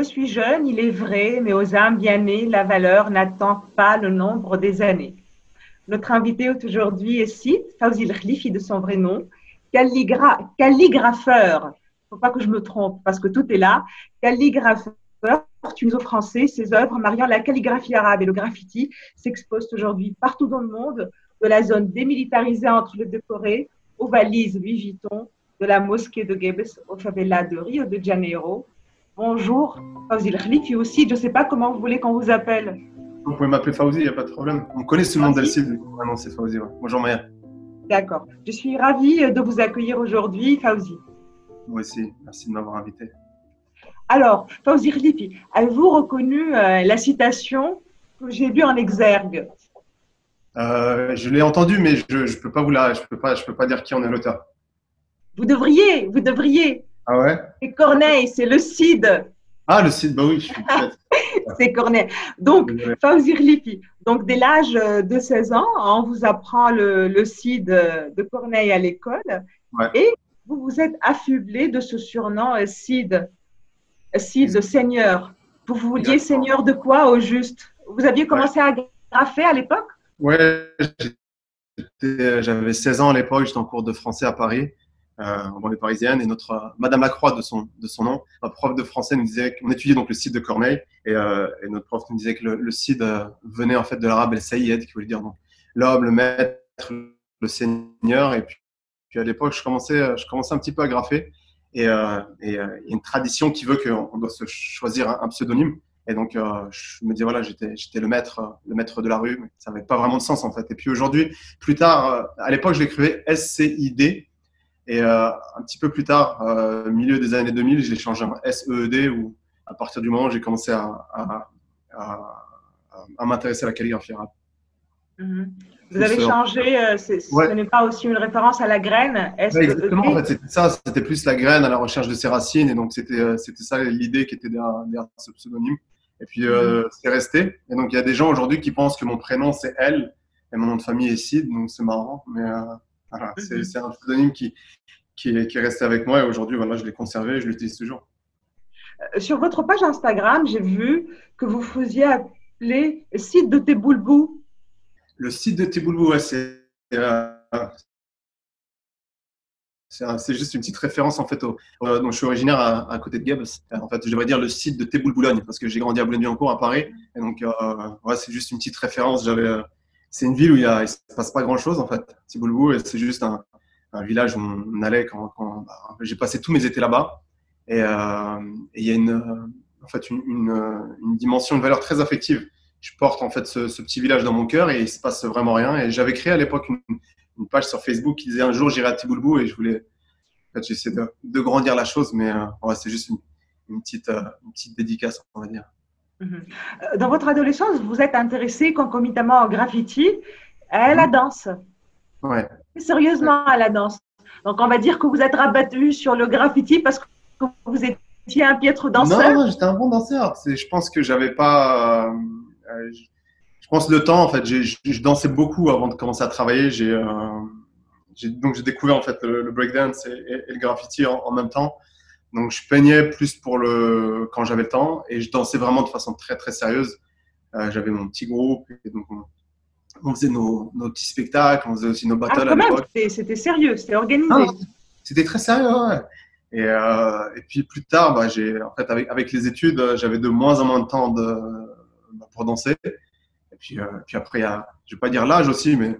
Je suis jeune, il est vrai, mais aux âmes bien nées, la valeur n'attend pas le nombre des années. Notre invité aujourd'hui est Sid, Fawzi Khlifi de son vrai nom, calligrapheur. Il ne faut pas que je me trompe parce que tout est là. Calligrapheur tunisio-français, ses œuvres mariant la calligraphie arabe et le graffiti s'exposent aujourd'hui partout dans le monde, de la zone démilitarisée entre les deux Corées aux valises Louis Vuitton, de la mosquée de Gebes au favela de Rio de Janeiro. Bonjour, Fawzi Khlifi aussi. Je ne sais pas comment vous voulez qu'on vous appelle. Vous pouvez m'appeler Fawzi, il n'y a pas de problème. On connaît ce nom d'Alcide. non, c'est Fawzi. Bonjour Maya. D'accord. Je suis ravie de vous accueillir aujourd'hui, Fawzi. Moi aussi. Merci de m'avoir invité. Alors, Fawzi Khlifi, avez-vous reconnu euh, la citation que j'ai vue en exergue? Euh, Je l'ai entendue, mais je ne peux pas vous la, je peux pas, je peux pas dire qui en est l'auteur. Vous devriez, vous devriez. Ah ouais? C'est Corneille, c'est le CID. Ah, le CID, bah oui, je suis C'est Corneille. Donc, Fawzi Khlifi, donc dès l'âge de 16 ans, on vous apprend le, le CID de Corneille à l'école. Et vous vous êtes affublé de ce surnom euh, CID, CID, Seigneur. Vous vouliez Seigneur de quoi au juste? Vous aviez commencé à graffer à l'époque? Ouais, j'avais 16 ans à l'époque, j'étais en cours de français à Paris. euh, en banlieue parisienne. Et notre euh, Madame Lacroix de son, de son nom, notre prof de français nous disait qu'on étudiait donc le site de Corneille et, euh, et, notre prof nous disait que le, le Cid venait en fait de l'arabe El Saïd, qui voulait dire l'homme, le maître, le seigneur. Et puis, à l'époque, je commençais, je commençais un petit peu à graffer. Et, euh, il y a une tradition qui veut qu'on doit se choisir un, pseudonyme. Et donc, euh, je me dis, voilà, j'étais, j'étais le maître, le maître de la rue, mais ça n'avait pas vraiment de sens, en fait. Et puis aujourd'hui, plus tard, à l'époque, je l'écrivais S-C-I-D, et euh, un petit peu plus tard, euh, milieu des années 2000, j'ai changé en SEED où à partir du moment où j'ai commencé à, à, à, m'intéresser à la calligraphie arabe. Mhm. Vous avez changé, euh, ce n'est pas aussi une référence à la graine ouais, Exactement, en fait, c'était ça, c'était plus la graine à la recherche de ses racines, et donc c'était c'était ça l'idée qui était derrière, ce pseudonyme. Et puis mhm. c'est resté. Et donc il y a des gens aujourd'hui qui pensent que mon prénom c'est elle et mon nom de famille est Sid, donc c'est marrant, mais voilà, mhm. c'est un pseudonyme qui, qui, est, qui est resté avec moi et aujourd'hui, voilà, je l'ai conservé et je l'utilise toujours. Euh, sur votre page Instagram, j'ai vu que vous faisiez appeler le site de Teboulbou. Le site de Teboulbou, ouais, c'est euh, c'est juste une petite référence en fait. Au, donc je suis originaire à, côté de Gabes. En fait, je devrais dire le site de Teboul-Boulogne parce que j'ai grandi à Boulogne-Billancourt à Paris. Et donc, euh, ouais, c'est juste une petite référence. J'avais, euh, c'est une ville où il ne se passe pas grand chose en fait. Teboulbou, et c'est juste un, un village où on allait quand, quand bah, j'ai passé tous mes étés là-bas. Et euh, il y a une, en fait, une, une, une, dimension, une valeur très affective. Je porte en fait ce, ce petit village dans mon cœur et il se passe vraiment rien. Et j'avais créé à l'époque une, une, page sur Facebook qui disait un jour j'irai à Tiboulbou et je voulais, en fait, j'essaie de, de, grandir la chose, mais euh, ouais, c'est juste une petite, euh, une petite dédicace, on va dire. Mhm. Dans votre adolescence, vous êtes intéressé concomitamment au graffiti et à la danse. Ouais sérieusement à la danse. Donc, on va dire que vous êtes rabattu sur le graffiti parce que vous étiez un piètre danseur. Non, j'étais un bon danseur. Je pense que j'avais pas. Euh, je pense le temps, en fait. Je dansais beaucoup avant de commencer à travailler. J'ai euh, donc j'ai découvert en fait le, breakdance et, et, le graffiti en, même temps. Donc je peignais plus pour le quand j'avais le temps et je dansais vraiment de façon très très sérieuse. Euh, j'avais mon petit groupe et donc on faisait nos, nos, petits spectacles, on faisait aussi nos battles ah, à l'époque. C'était sérieux, c'était organisé. C'était très sérieux, ouais. Et, euh, et, puis plus tard, bah, j'ai, en fait, avec, avec les études, j'avais de moins en moins de temps de, bah, pour danser. Et puis, euh, puis après, a, je vais pas dire l'âge aussi, mais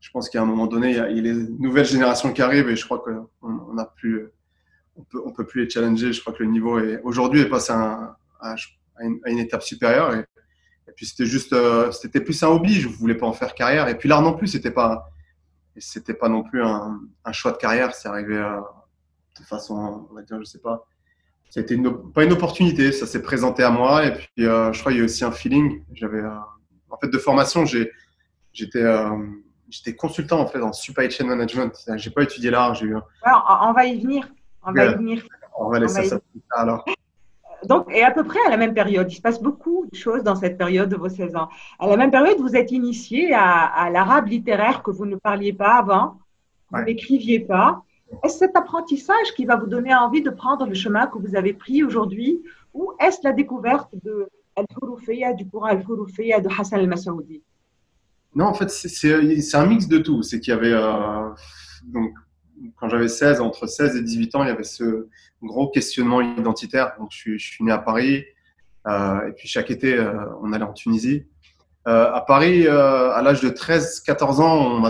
je pense qu'à un moment donné, il y, a, il y, a, les nouvelles générations qui arrivent et je crois qu'on on a plus, on peut, on peut plus les challenger. Je crois que le niveau est, aujourd'hui est passé à, une, étape supérieure et, puis c'était juste, euh, c'était plus un hobby. Je voulais pas en faire carrière. Et puis l'art non plus, c'était pas, c'était pas non plus un, choix de carrière. C'est arrivé euh, de façon, on va dire, je sais pas. C'était une, pas une opportunité. Ça s'est présenté à moi. Et puis euh, je crois qu'il y a aussi un feeling. J'avais, en fait, de formation, j'étais, consultant en fait en supply chain management. J'ai pas étudié l'art. Eu. on va y venir. On va y venir. On va laisser ça alors donc, et à peu près à la même période, il se passe beaucoup de choses dans cette période de vos 16 ans. À la même période, vous êtes initié à, à l'arabe littéraire que vous ne parliez pas avant, vous ouais. n'écriviez pas. Est-ce cet apprentissage qui va vous donner envie de prendre le chemin que vous avez pris aujourd'hui ou est-ce la découverte de Al-Hurufiyya, du courant Al-Hurufiyya de Hassan al-Masoudi Non, en fait, c'est un mix de tout. C'est qu'il y avait, euh, donc, quand j'avais 16, entre 16 et 18 ans, il y avait ce gros questionnement identitaire. Donc, je suis, je né à Paris, euh, et puis chaque été, euh, on allait en Tunisie. Euh, à Paris, à l'âge de 13-14 ans,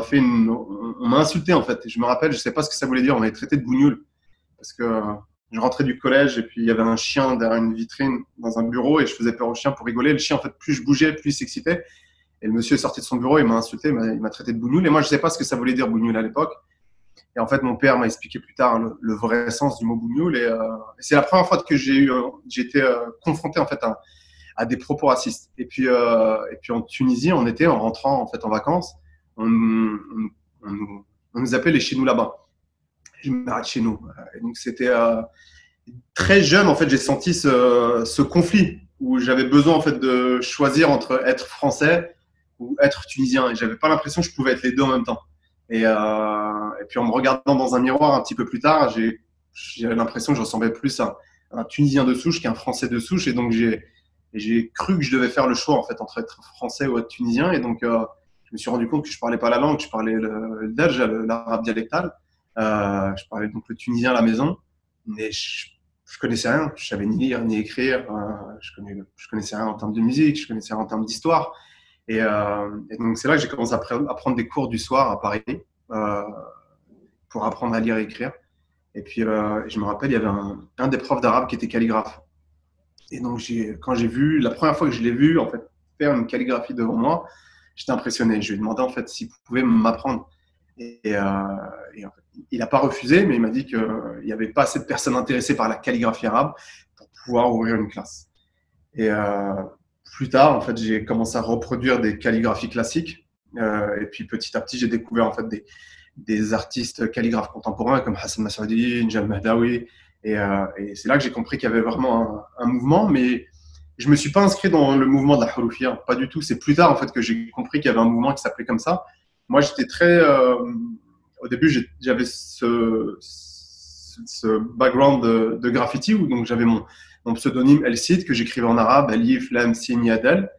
on m'a insulté en fait. je me rappelle, je sais pas ce que ça voulait dire. On m'avait traité de bougnoul parce que je rentrais du collège et puis il y avait un chien derrière une vitrine dans un bureau et je faisais peur au chien pour rigoler. Le chien, en fait, plus je bougeais, plus il s'excitait. Et le monsieur est sorti de son bureau, il m'a insulté, il m'a traité de bougnoul. Et moi, je sais pas ce que ça voulait dire bougnoul à l'époque. Et en fait, mon père m'a expliqué plus tard le, vrai sens du mot bougnoul. Et, euh, c'est la première fois que j'ai eu, j'ai été confronté en fait à, des propos racistes. Et puis, euh, et puis en Tunisie, on était en rentrant en fait en vacances, on, nous appelait les chez nous là-bas. Je m'arrête chez nous. Et donc c'était euh, très jeune en fait, j'ai senti ce, ce, conflit où j'avais besoin en fait de choisir entre être français ou être tunisien. Et j'avais pas l'impression que je pouvais être les deux en même temps. Et, euh, et puis en me regardant dans un miroir un petit peu plus tard, j'ai l'impression que je ressemblais plus à un Tunisien de souche qu'un Français de souche. Et donc j'ai cru que je devais faire le choix en fait entre être français ou être tunisien. Et donc, euh, je me suis rendu compte que je parlais pas la langue, je parlais le belge, l'arabe dialectal. Euh, je parlais donc le tunisien à la maison, mais je, je connaissais rien. Je savais ni lire ni écrire. Je, connais, je connaissais rien en termes de musique, je connaissais rien en termes d'histoire. Et, euh, et, donc, c'est là que j'ai commencé à, prendre des cours du soir à Paris euh, pour apprendre à lire et écrire. Et puis, euh, je me rappelle, il y avait un, des profs d'arabe qui était calligraphe. Et donc, quand j'ai vu, la première fois que je l'ai vu, en fait, faire une calligraphie devant moi, j'étais impressionné. Je lui ai demandé, en fait, s'il pouvait m'apprendre. Et, il n'a pas refusé, mais il m'a dit qu'il n'y avait pas assez de personnes intéressées par la calligraphie arabe pour pouvoir ouvrir une classe. Et plus tard, en fait, j'ai commencé à reproduire des calligraphies classiques. Euh, et puis, petit à petit, j'ai découvert, en fait, des, des artistes calligraphes contemporains comme Hassan Massoudi, Njal Mahdawi, et, euh, et c'est là que j'ai compris qu'il y avait vraiment un, mouvement, mais je me suis pas inscrit dans le mouvement de la Haloufia, pas du tout. C'est plus tard en fait que j'ai compris qu'il y avait un mouvement qui s'appelait comme ça. Moi, j'étais très, euh, au début, j'avais ce, ce, background de, de, graffiti où donc j'avais mon, mon pseudonyme El Cid que j'écrivais en arabe, Alif, Lam, Sin, Yadel.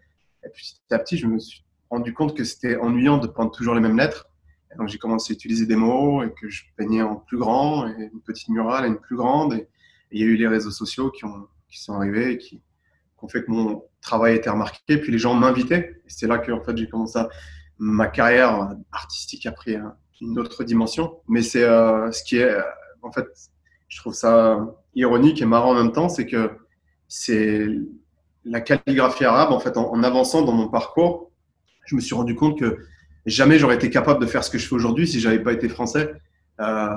Et petit à petit, je me suis rendu compte que c'était ennuyant de prendre toujours les mêmes lettres donc j'ai commencé à utiliser des mots et que je peignais en plus grand, et une petite murale et une plus grande. Et, il y a eu les réseaux sociaux qui, ont, qui sont arrivés et qui, ont fait que mon travail été remarqué. Puis les gens m'invitaient. Et c'est là que en fait, j'ai commencé à, ma carrière artistique a pris une autre dimension. Mais c'est euh, ce qui est, en fait, je trouve ça ironique et marrant en même temps, c'est que c'est la calligraphie arabe, en fait, en, avançant dans mon parcours, je me suis rendu compte que jamais j'aurais été capable de faire ce que je fais aujourd'hui si j'avais pas été français euh,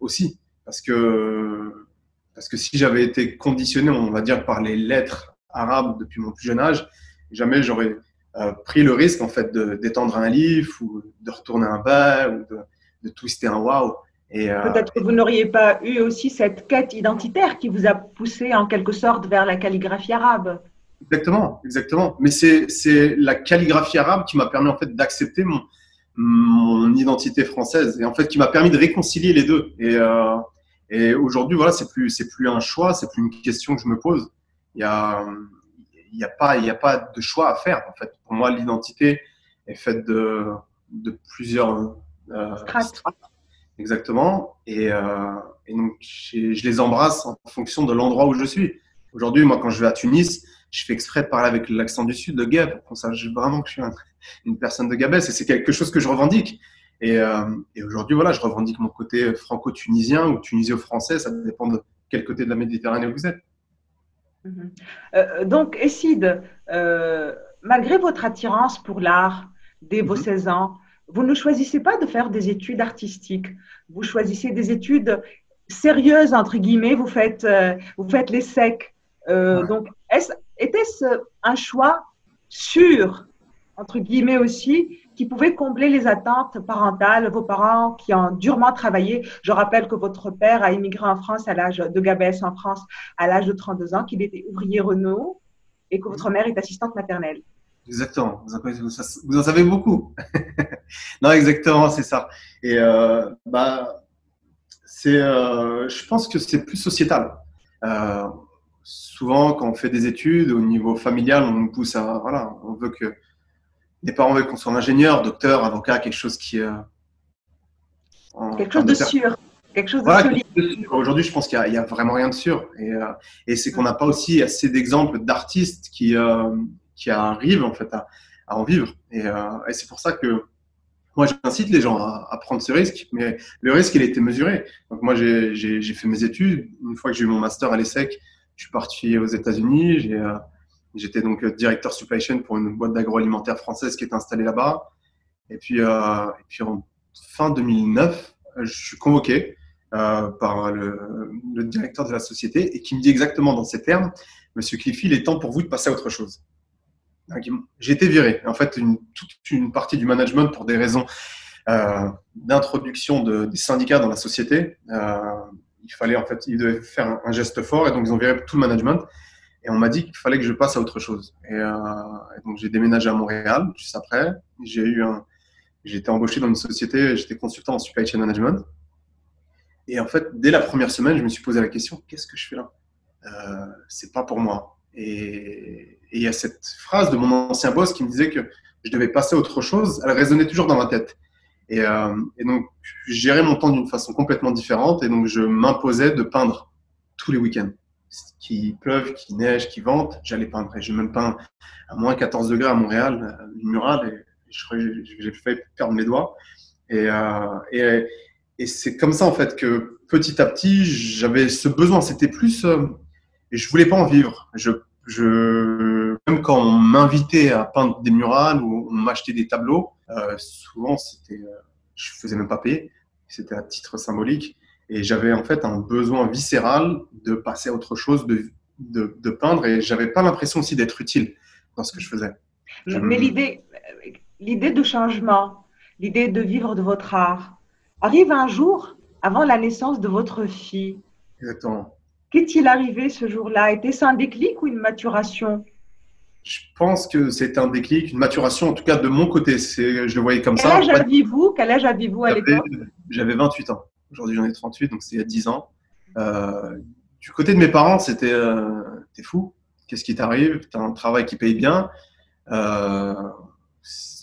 aussi. Parce que, parce que si j'avais été conditionné, on va dire, par les lettres arabes depuis mon plus jeune âge, jamais j'aurais euh, pris le risque en fait d'étendre un livre ou de retourner un bas ou de, de twister un wow. Euh, Peut-être que vous n'auriez pas eu aussi cette quête identitaire qui vous a poussé en quelque sorte vers la calligraphie arabe. Exactement, exactement. Mais c'est la calligraphie arabe qui m'a permis en fait d'accepter mon, mon identité française et en fait qui m'a permis de réconcilier les deux. Et, euh, et aujourd'hui, voilà, c'est plus c'est plus un choix, c'est plus une question que je me pose. Il y a il y a pas il y a pas de choix à faire en fait. Pour moi, l'identité est faite de de plusieurs euh, Exactement. Et, euh, et donc je les embrasse en fonction de l'endroit où je suis. Aujourd'hui, moi, quand je vais à Tunis, je fais exprès de parler avec l'accent du sud de Gab pour qu'on sache vraiment que je suis une personne de Gabès et c'est quelque chose que je revendique. Et, euh, et aujourd'hui, voilà, je revendique mon côté franco-tunisien ou tunisio-français, ça dépend de quel côté de la Méditerranée vous êtes. Mhm. Euh, donc, Esside, malgré votre attirance pour l'art dès vos 16 mhm. ans, vous ne choisissez pas de faire des études artistiques. Vous choisissez des études sérieuses, entre guillemets. Vous faites, euh, vous faites les secs. Euh, donc, était-ce un choix sûr, entre guillemets aussi, qui pouvait combler les attentes parentales, vos parents qui ont durement travaillé Je rappelle que votre père a immigré en France à l'âge de Gabès en France à l'âge de 32 ans, qu'il était ouvrier Renault et que votre mère est assistante maternelle. Exactement, vous en, savez beaucoup. non, exactement, c'est ça. Et euh, bah, c'est, euh, je pense que c'est plus sociétal. Euh, souvent, quand on fait des études, au niveau familial, on nous pousse à. Voilà, on veut que. Les parents veulent qu'on soit ingénieur, docteur, avocat, quelque chose qui. Quelque chose de, sûr. Quelque chose de solide. Aujourd'hui, je pense qu'il n'y a, vraiment rien de sûr. Et, et c'est qu'on n'a pas aussi assez d'exemples d'artistes qui, qui arrivent en fait à, à en vivre. Et, et c'est pour ça que moi, j'incite les gens à, prendre ce risque, mais le risque, il été mesuré. Donc, moi, j'ai fait mes études. Une fois que j'ai eu mon master à l'ESSEC, je suis parti aux États-Unis. Euh, j'étais donc directeur supply chain pour une boîte d'agroalimentaire française qui est installée là-bas. Et puis, euh, en fin 2009, je suis convoqué euh, par le, le, directeur de la société et qui me dit exactement dans ces termes, Monsieur Cliffy, il est temps pour vous de passer à autre chose. J'ai été viré. En fait, toute une partie du management pour des raisons euh, d'introduction de, des syndicats dans la société. Euh, il fallait en fait, ils devaient faire un, geste fort et donc ils ont viré tout le management. Et on m'a dit qu'il fallait que je passe à autre chose. Et, euh, donc j'ai déménagé à Montréal juste après. J'ai eu j'ai été embauché dans une société, j'étais consultant en supply chain management. Et en fait, dès la première semaine, je me suis posé la question qu'est-ce que je fais là? C'est pas pour moi. Et, il y a cette phrase de mon ancien boss qui me disait que je devais passer à autre chose. Elle résonnait toujours dans ma tête. Et, euh, et donc, je gérais mon temps d'une façon complètement différente. Et donc, je m'imposais de peindre tous les week-ends. Qu'il pleuve, qu'il neige, qu'il vente, j'allais peindre. Et je même peint à moins 14 degrés à Montréal, une murale, et j'ai fait perdre mes doigts. Et, euh, et, et c'est comme ça, en fait, que petit à petit, j'avais ce besoin. C'était plus. Euh, et je voulais pas en vivre. Je, je, même quand on m'invitait à peindre des murales ou on m'achetait des tableaux, euh, souvent c'était, euh, je faisais même pas payer. C'était à titre symbolique. Et j'avais en fait un besoin viscéral de passer à autre chose, de, de, de peindre. Et j'avais pas l'impression aussi d'être utile dans ce que je faisais. Mais l'idée, l'idée de changement, l'idée de vivre de votre art, arrive un jour avant la naissance de votre fille. Exactement. Qu'est-il arrivé ce jour-là? Était-ce un déclic ou une maturation? Je pense que c'est un déclic, une maturation, en tout cas de mon côté. Je le voyais comme ça. Quel âge aviez-vous? Quel âge aviez-vous à l'époque? J'avais 28 ans. Aujourd'hui, j'en ai 38, donc c'est il y a 10 ans. Euh, du côté de mes parents, c'était euh, T'es fou Qu'est-ce qui t'arrive? T'as un travail qui paye bien. Euh,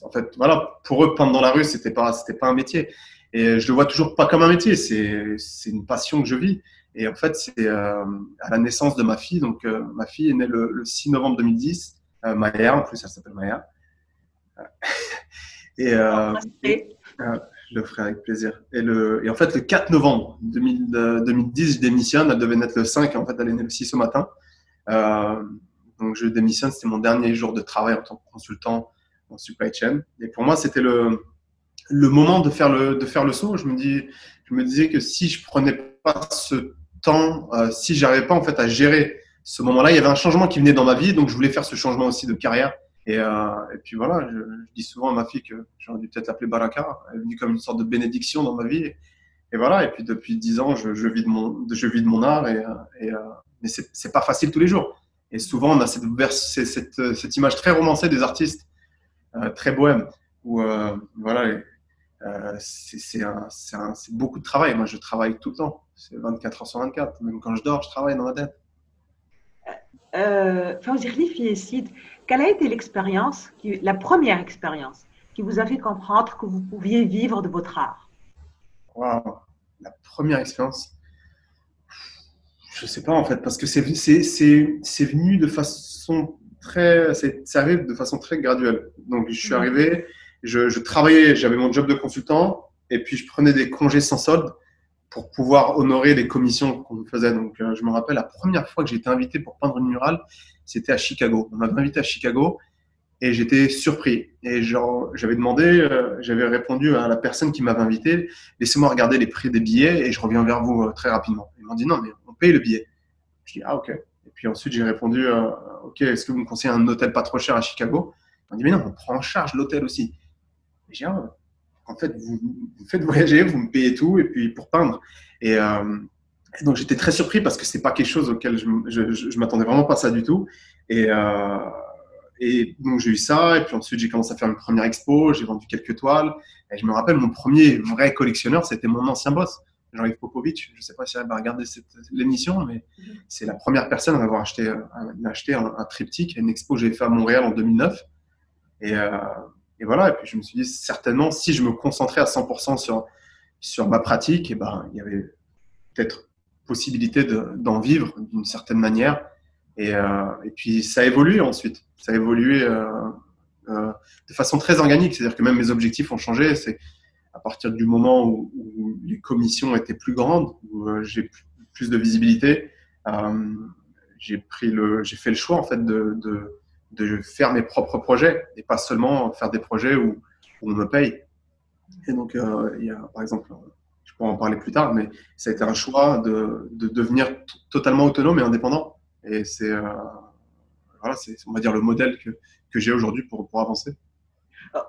en fait, voilà, pour eux, peindre dans la rue, c'était pas, c'était pas un métier. Et je le vois toujours pas comme un métier. C'est une passion que je vis. Et en fait, c'est euh, à la naissance de ma fille. Donc, euh, ma fille est née le, 6 novembre 2010. Euh, Maya, en plus, elle s'appelle Maya. et je le ferai avec plaisir. Et, le, et en fait, le 4 novembre 2010, je démissionne. Elle devait naître le 5. En fait, elle est née le 6 au matin. donc, je démissionne. C'était mon dernier jour de travail en tant que consultant en supply chain. Et pour moi, c'était le, le moment de faire le, de faire le saut. Je me, dis, je me disais que si je prenais pas ce temps, euh, si j'arrivais pas en fait à gérer ce moment-là, il y avait un changement qui venait dans ma vie, donc je voulais faire ce changement aussi de carrière. Et, euh, et puis voilà, je, dis souvent à ma fille que j'aurais dû peut-être l'appeler Baraka. Elle est venue comme une sorte de bénédiction dans ma vie. Et, voilà, et puis depuis dix ans, je, je, vis de mon, je vis de mon art. Et, et euh, mais c'est pas facile tous les jours. Et souvent, on a cette, cette, cette image très romancée des artistes, euh, très bohème, où voilà, euh, c'est beaucoup de travail. Moi, je travaille tout le temps. C'est 24 heures sur 24. Même quand je dors, je travaille dans la tête. Euh, quelle a été l'expérience, la première expérience, qui vous a fait comprendre que vous pouviez vivre de votre art? Wow. La première expérience Je ne sais pas en fait, parce que c'est venu de façon très. Ça arrive de façon très graduelle. Donc, je suis mhm. arrivé je, travaillais, j'avais mon job de consultant et puis je prenais des congés sans solde pour pouvoir honorer les commissions qu'on faisait. Donc, euh, je me rappelle la première fois que j'ai été invité pour peindre une murale, c'était à Chicago. On m'avait invité à Chicago et j'étais surpris. Et j'avais demandé, euh, j'avais répondu à la personne qui m'avait invité, laissez-moi regarder les prix des billets et je reviens vers vous euh, très rapidement. Ils m'ont dit non, mais on paye le billet. Je dis ah ok. Et puis ensuite j'ai répondu ok, est-ce que vous me conseillez un hôtel pas trop cher à Chicago? Ils m'ont dit mais non, on prend en charge l'hôtel aussi. Et en fait, vous, vous, faites voyager, vous me payez tout, et puis pour peindre. Et, euh, donc, j'étais très surpris parce que c'est pas quelque chose auquel je, je, m'attendais vraiment pas ça du tout. Et, euh, et donc, j'ai eu ça, et puis ensuite, j'ai commencé à faire une première expo, j'ai vendu quelques toiles. Et je me rappelle, mon premier vrai collectionneur, c'était mon ancien boss. Jean-Yves Popovic. Je ne sais pas si elle va regarder l'émission, mais c'est la première personne à avoir acheté, acheté un, triptyque à une expo que j'ai fait à Montréal en 2009. Et, et, voilà, et puis je me suis dit, certainement, si je me concentrais à 100% sur, sur ma pratique, et eh ben, il y avait peut-être possibilité d'en vivre d'une certaine manière. Et, et, puis ça a évolué ensuite. Ça a évolué euh, de façon très organique. C'est-à-dire que même mes objectifs ont changé. C'est à partir du moment où, les commissions étaient plus grandes, où euh, j'ai plus de visibilité, euh, j'ai j'ai fait le choix en fait de, faire mes propres projets et pas seulement faire des projets où, on me paye. Et donc, il y a, par exemple, je pourrais en parler plus tard, mais ça a été un choix de, de devenir totalement autonome et indépendant. Et c'est, voilà, c'est, on va dire, le modèle que, que j'ai aujourd'hui pour, pour avancer.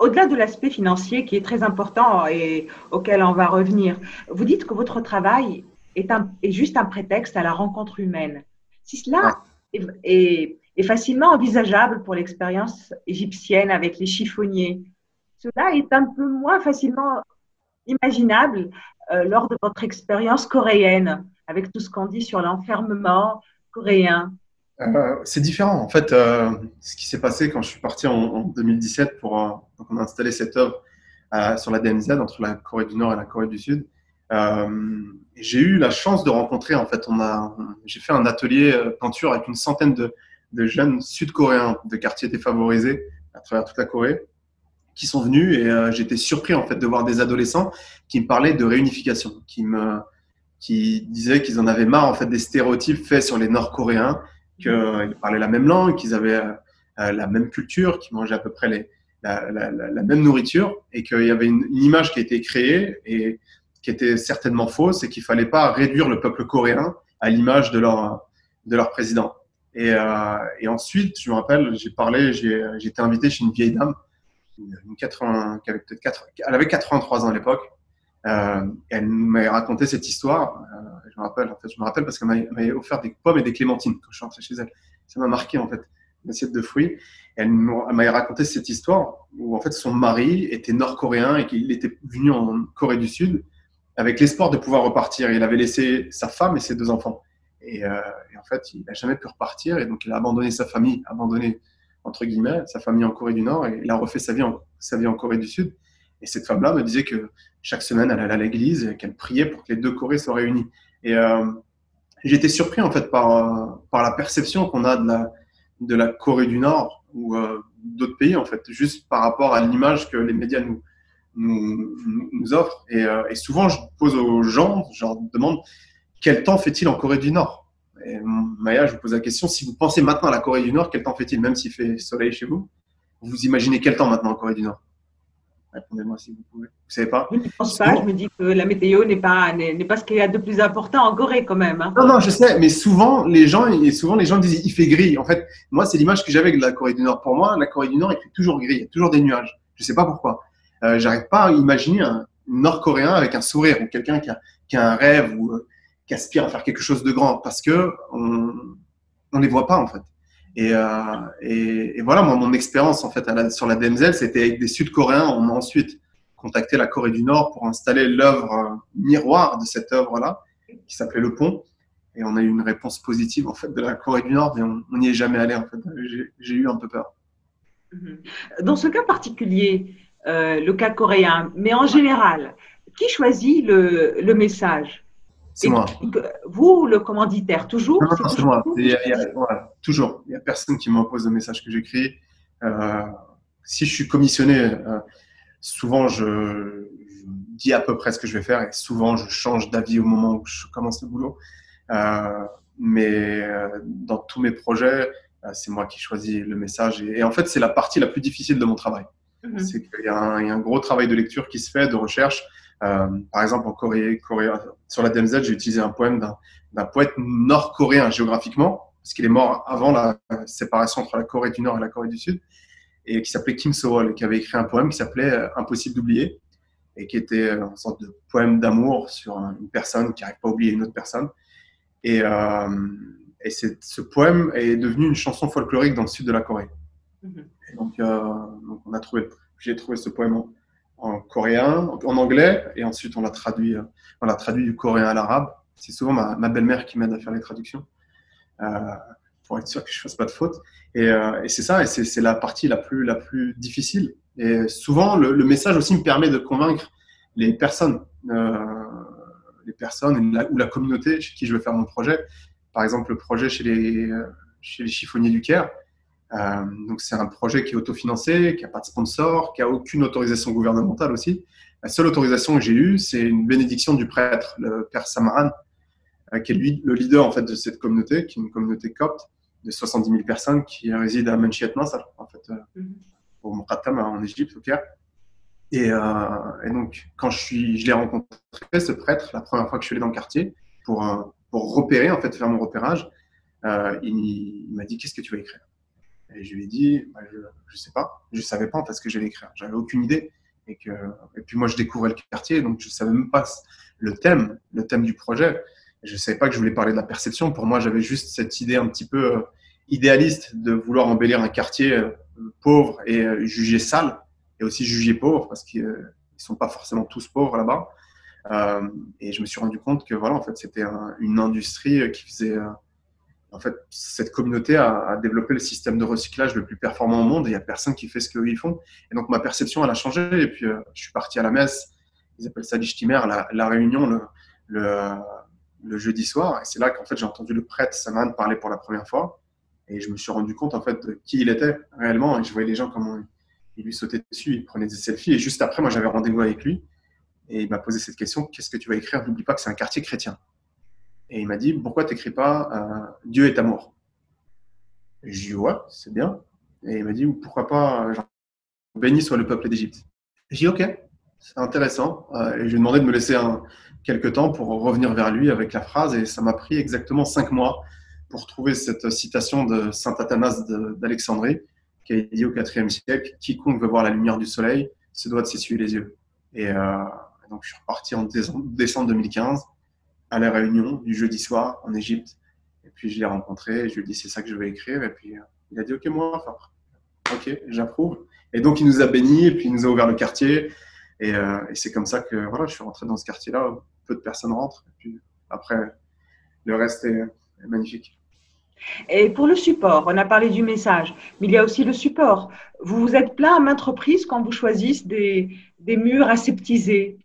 Au-delà de l'aspect financier qui est très important et auquel on va revenir, vous dites que votre travail est, un, est juste un prétexte à la rencontre humaine. Si cela est, est, facilement envisageable pour l'expérience égyptienne avec les chiffonniers, cela est un peu moins facilement imaginable euh, lors de votre expérience coréenne, avec tout ce qu'on dit sur l'enfermement coréen. Euh, c'est différent. En fait, euh, ce qui s'est passé quand je suis parti en, 2017 pour euh, on installé cette œuvre sur la DMZ entre la Corée du Nord et la Corée du Sud. j'ai eu la chance de rencontrer. En fait, on a, j'ai fait un atelier peinture avec une centaine de, de jeunes Sud-Coréens de quartiers défavorisés à travers toute la Corée qui sont venus et j'étais surpris en fait de voir des adolescents qui me parlaient de réunification, qui me qui disaient qu'ils en avaient marre en fait des stéréotypes faits sur les Nord-Coréens qu'ils parlaient la même langue, qu'ils avaient euh, euh, la même culture, qu'ils mangeaient à peu près les, la, même nourriture, et qu'il y avait une, image qui a été créée et qui était certainement fausse, et qu'il fallait pas réduire le peuple coréen à l'image de leur, de leur président. Et, euh, et, ensuite, je me rappelle, j'ai parlé, j'ai été invité chez une vieille dame, 80, qui avait peut-être elle avait 83 ans à l'époque. Euh, elle m'a raconté cette histoire. Euh, je me rappelle, parce qu'elle m'avait offert des pommes et des clémentines quand je suis rentré chez elle. Ça m'a marqué en fait, une assiette de fruits. elle m'a raconté cette histoire où en fait son mari était nord-coréen et qu'il était venu en Corée du Sud avec l'espoir de pouvoir repartir. Il avait laissé sa femme et ses deux enfants. Et, euh, et en fait, il n'a jamais pu repartir et donc il a abandonné sa famille, abandonné entre guillemets sa famille en Corée du Nord et il a refait sa vie en, Corée du Sud. Et cette femme-là me disait que chaque semaine, elle allait à l'église et qu'elle priait pour que les deux Corées soient réunies. Et euh, j'étais surpris en fait par, euh, par la perception qu'on a de la, Corée du Nord ou d'autres pays en fait, juste par rapport à l'image que les médias nous offrent. Et, et, souvent, je pose aux gens, je leur demande quel temps fait-il en Corée du Nord? Et Maya, je vous pose la question, si vous pensez maintenant à la Corée du Nord, quel temps fait-il, même s'il fait soleil chez vous? Vous imaginez quel temps maintenant en Corée du Nord? Répondez-moi si vous pouvez. Vous savez pas? Je ne pense pas. Je me dis que la météo n'est pas, n'est pas ce qu'il y a de plus important en Corée quand même. Hein. Non, non, je sais. Mais souvent, les gens, et souvent, les gens disent il fait gris. En fait, moi, c'est l'image que j'avais de la Corée du Nord. Pour moi, la Corée du Nord, il fait toujours gris. Il y a toujours des nuages. Je ne sais pas pourquoi. Euh, J'arrive pas à imaginer un Nord-Coréen avec un sourire ou quelqu'un qui a, qui a, un rêve ou euh, qui aspire à faire quelque chose de grand parce que on, on les voit pas en fait. Et, euh, et, et, voilà, moi, mon expérience en fait sur la DMZ, c'était avec des Sud-Coréens. On a ensuite contacté la Corée du Nord pour installer l'œuvre euh, miroir de cette œuvre-là, qui s'appelait Le Pont. Et on a eu une réponse positive en fait de la Corée du Nord, mais on n'y est jamais allé. En fait, j'ai eu un peu peur. Mhm. Dans ce cas particulier, euh, le cas coréen, mais en général, qui choisit le, le message? C'est moi. Vous, le commanditaire, toujours Non, c'est moi. toujours. Il n'y a personne qui m'impose le message que j'écris. Euh, si je suis commissionné, euh, souvent je, dis à peu près ce que je vais faire et souvent je change d'avis au moment où je commence le boulot. Euh, mais dans tous mes projets, c'est moi qui choisis le message. Et, en fait, c'est la partie la plus difficile de mon travail. C'est qu'il y, a un gros travail de lecture qui se fait, de recherche. Euh, par exemple, en Corée, Corée, sur la DMZ, j'ai utilisé un poème d'un poète nord-coréen géographiquement, parce qu'il est mort avant la séparation entre la Corée du Nord et la Corée du Sud, et qui s'appelait Kim So-wol, et qui avait écrit un poème qui s'appelait euh, Impossible d'oublier, et qui était euh, une sorte de poème d'amour sur une personne qui n'arrive pas à oublier une autre personne. Et, euh, et ce poème est devenu une chanson folklorique dans le sud de la Corée. Mm-hmm. donc, euh, donc, on a trouvé, j'ai trouvé ce poème en coréen, en anglais, et ensuite on l'a traduit, on l'a traduit du coréen à l'arabe. C'est souvent ma, belle-mère qui m'aide à faire les traductions pour être sûr que je fasse pas de faute. Et, et c'est ça, et c'est la partie la plus, la plus difficile. Et souvent, le, le, message aussi me permet de convaincre les personnes, euh, les personnes ou la communauté chez qui je veux faire mon projet. Par exemple, le projet chez les, chez les chiffonniers du Caire. Euh, donc c'est un projet qui est autofinancé, qui n'a pas de sponsor, qui a aucune autorisation gouvernementale aussi. La seule autorisation que j'ai eue, c'est une bénédiction du prêtre, le père Samaran, euh, qui est lui, le leader en fait de cette communauté, qui est une communauté copte de 70 000 personnes qui réside à en fait, euh, -hmm. au Muqattam en Égypte, au Caire. Et, euh, et, donc, quand je, suis, je l'ai rencontré, ce prêtre, la première fois que je suis allé dans le quartier, pour, pour repérer, en fait, faire mon repérage, il, il m'a dit Qu'est-ce que tu vas écrire? Et je lui ai dit bah, Je ne sais pas. Je ne savais pas en fait ce que j'allais écrire. J'avais aucune idée. Et, puis, moi, je découvrais le quartier, donc je ne savais même pas le thème, le thème du projet. Je ne savais pas que je voulais parler de la perception. Pour moi, j'avais juste cette idée un petit peu euh, idéaliste de vouloir embellir un quartier euh, pauvre et euh, jugé sale, et aussi jugé pauvre, parce qu'ils ne sont pas forcément tous pauvres là-bas. Et je me suis rendu compte que voilà, en fait, c'était un, une industrie qui faisait. En fait, cette communauté a, développé le système de recyclage le plus performant au monde il n'y a personne qui fait ce qu'ils font. Et donc, ma perception, elle a changé. Et puis, euh, je suis parti à la messe. Ils appellent ça l'Ishtimer, la, la réunion, le, le, le jeudi soir. Et c'est là qu'en fait, j'ai entendu le prêtre Saman parler pour la première fois. Et je me suis rendu compte, en fait, de qui il était réellement. Et je voyais les gens comment ils lui sautaient dessus, ils prenaient des selfies. Et juste après, moi, j'avais rendez-vous avec lui. Et il m'a posé cette question qu'est-ce que tu vas écrire? N'oublie pas que c'est un quartier chrétien. Et il m'a dit pourquoi tu n'écris pas euh, Dieu est amour Je lui ai dit ouais, c'est bien. Et il m'a dit pourquoi pas genre, béni soit le peuple d'Égypte? J'ai dit ok, c'est intéressant. Euh, et je lui ai demandé de me laisser un, quelques temps pour revenir vers lui avec la phrase. Et ça m'a pris exactement cinq mois pour trouver cette citation de saint Athanas d'Alexandrie qui a dit au IVe siècle quiconque veut voir la lumière du soleil se doit de s'essuyer les yeux. Et euh, donc, je suis reparti en décembre 2015 à la réunion du jeudi soir en Égypte. Et puis, je l'ai rencontré je lui ai dit, c'est ça que je vais écrire. Et puis, euh, il a dit, OK, moi, OK, j'approuve. Et donc, il nous a bénis et puis il nous a ouvert le quartier. Et, euh, c'est comme ça que voilà, je suis rentré dans ce quartier-là. Peu de personnes rentrent. Et puis, après, le reste est, est magnifique. Et pour le support, on a parlé du message, mais il y a aussi le support. Vous vous êtes plein à maintes reprises quand vous choisissez des, des murs aseptisés.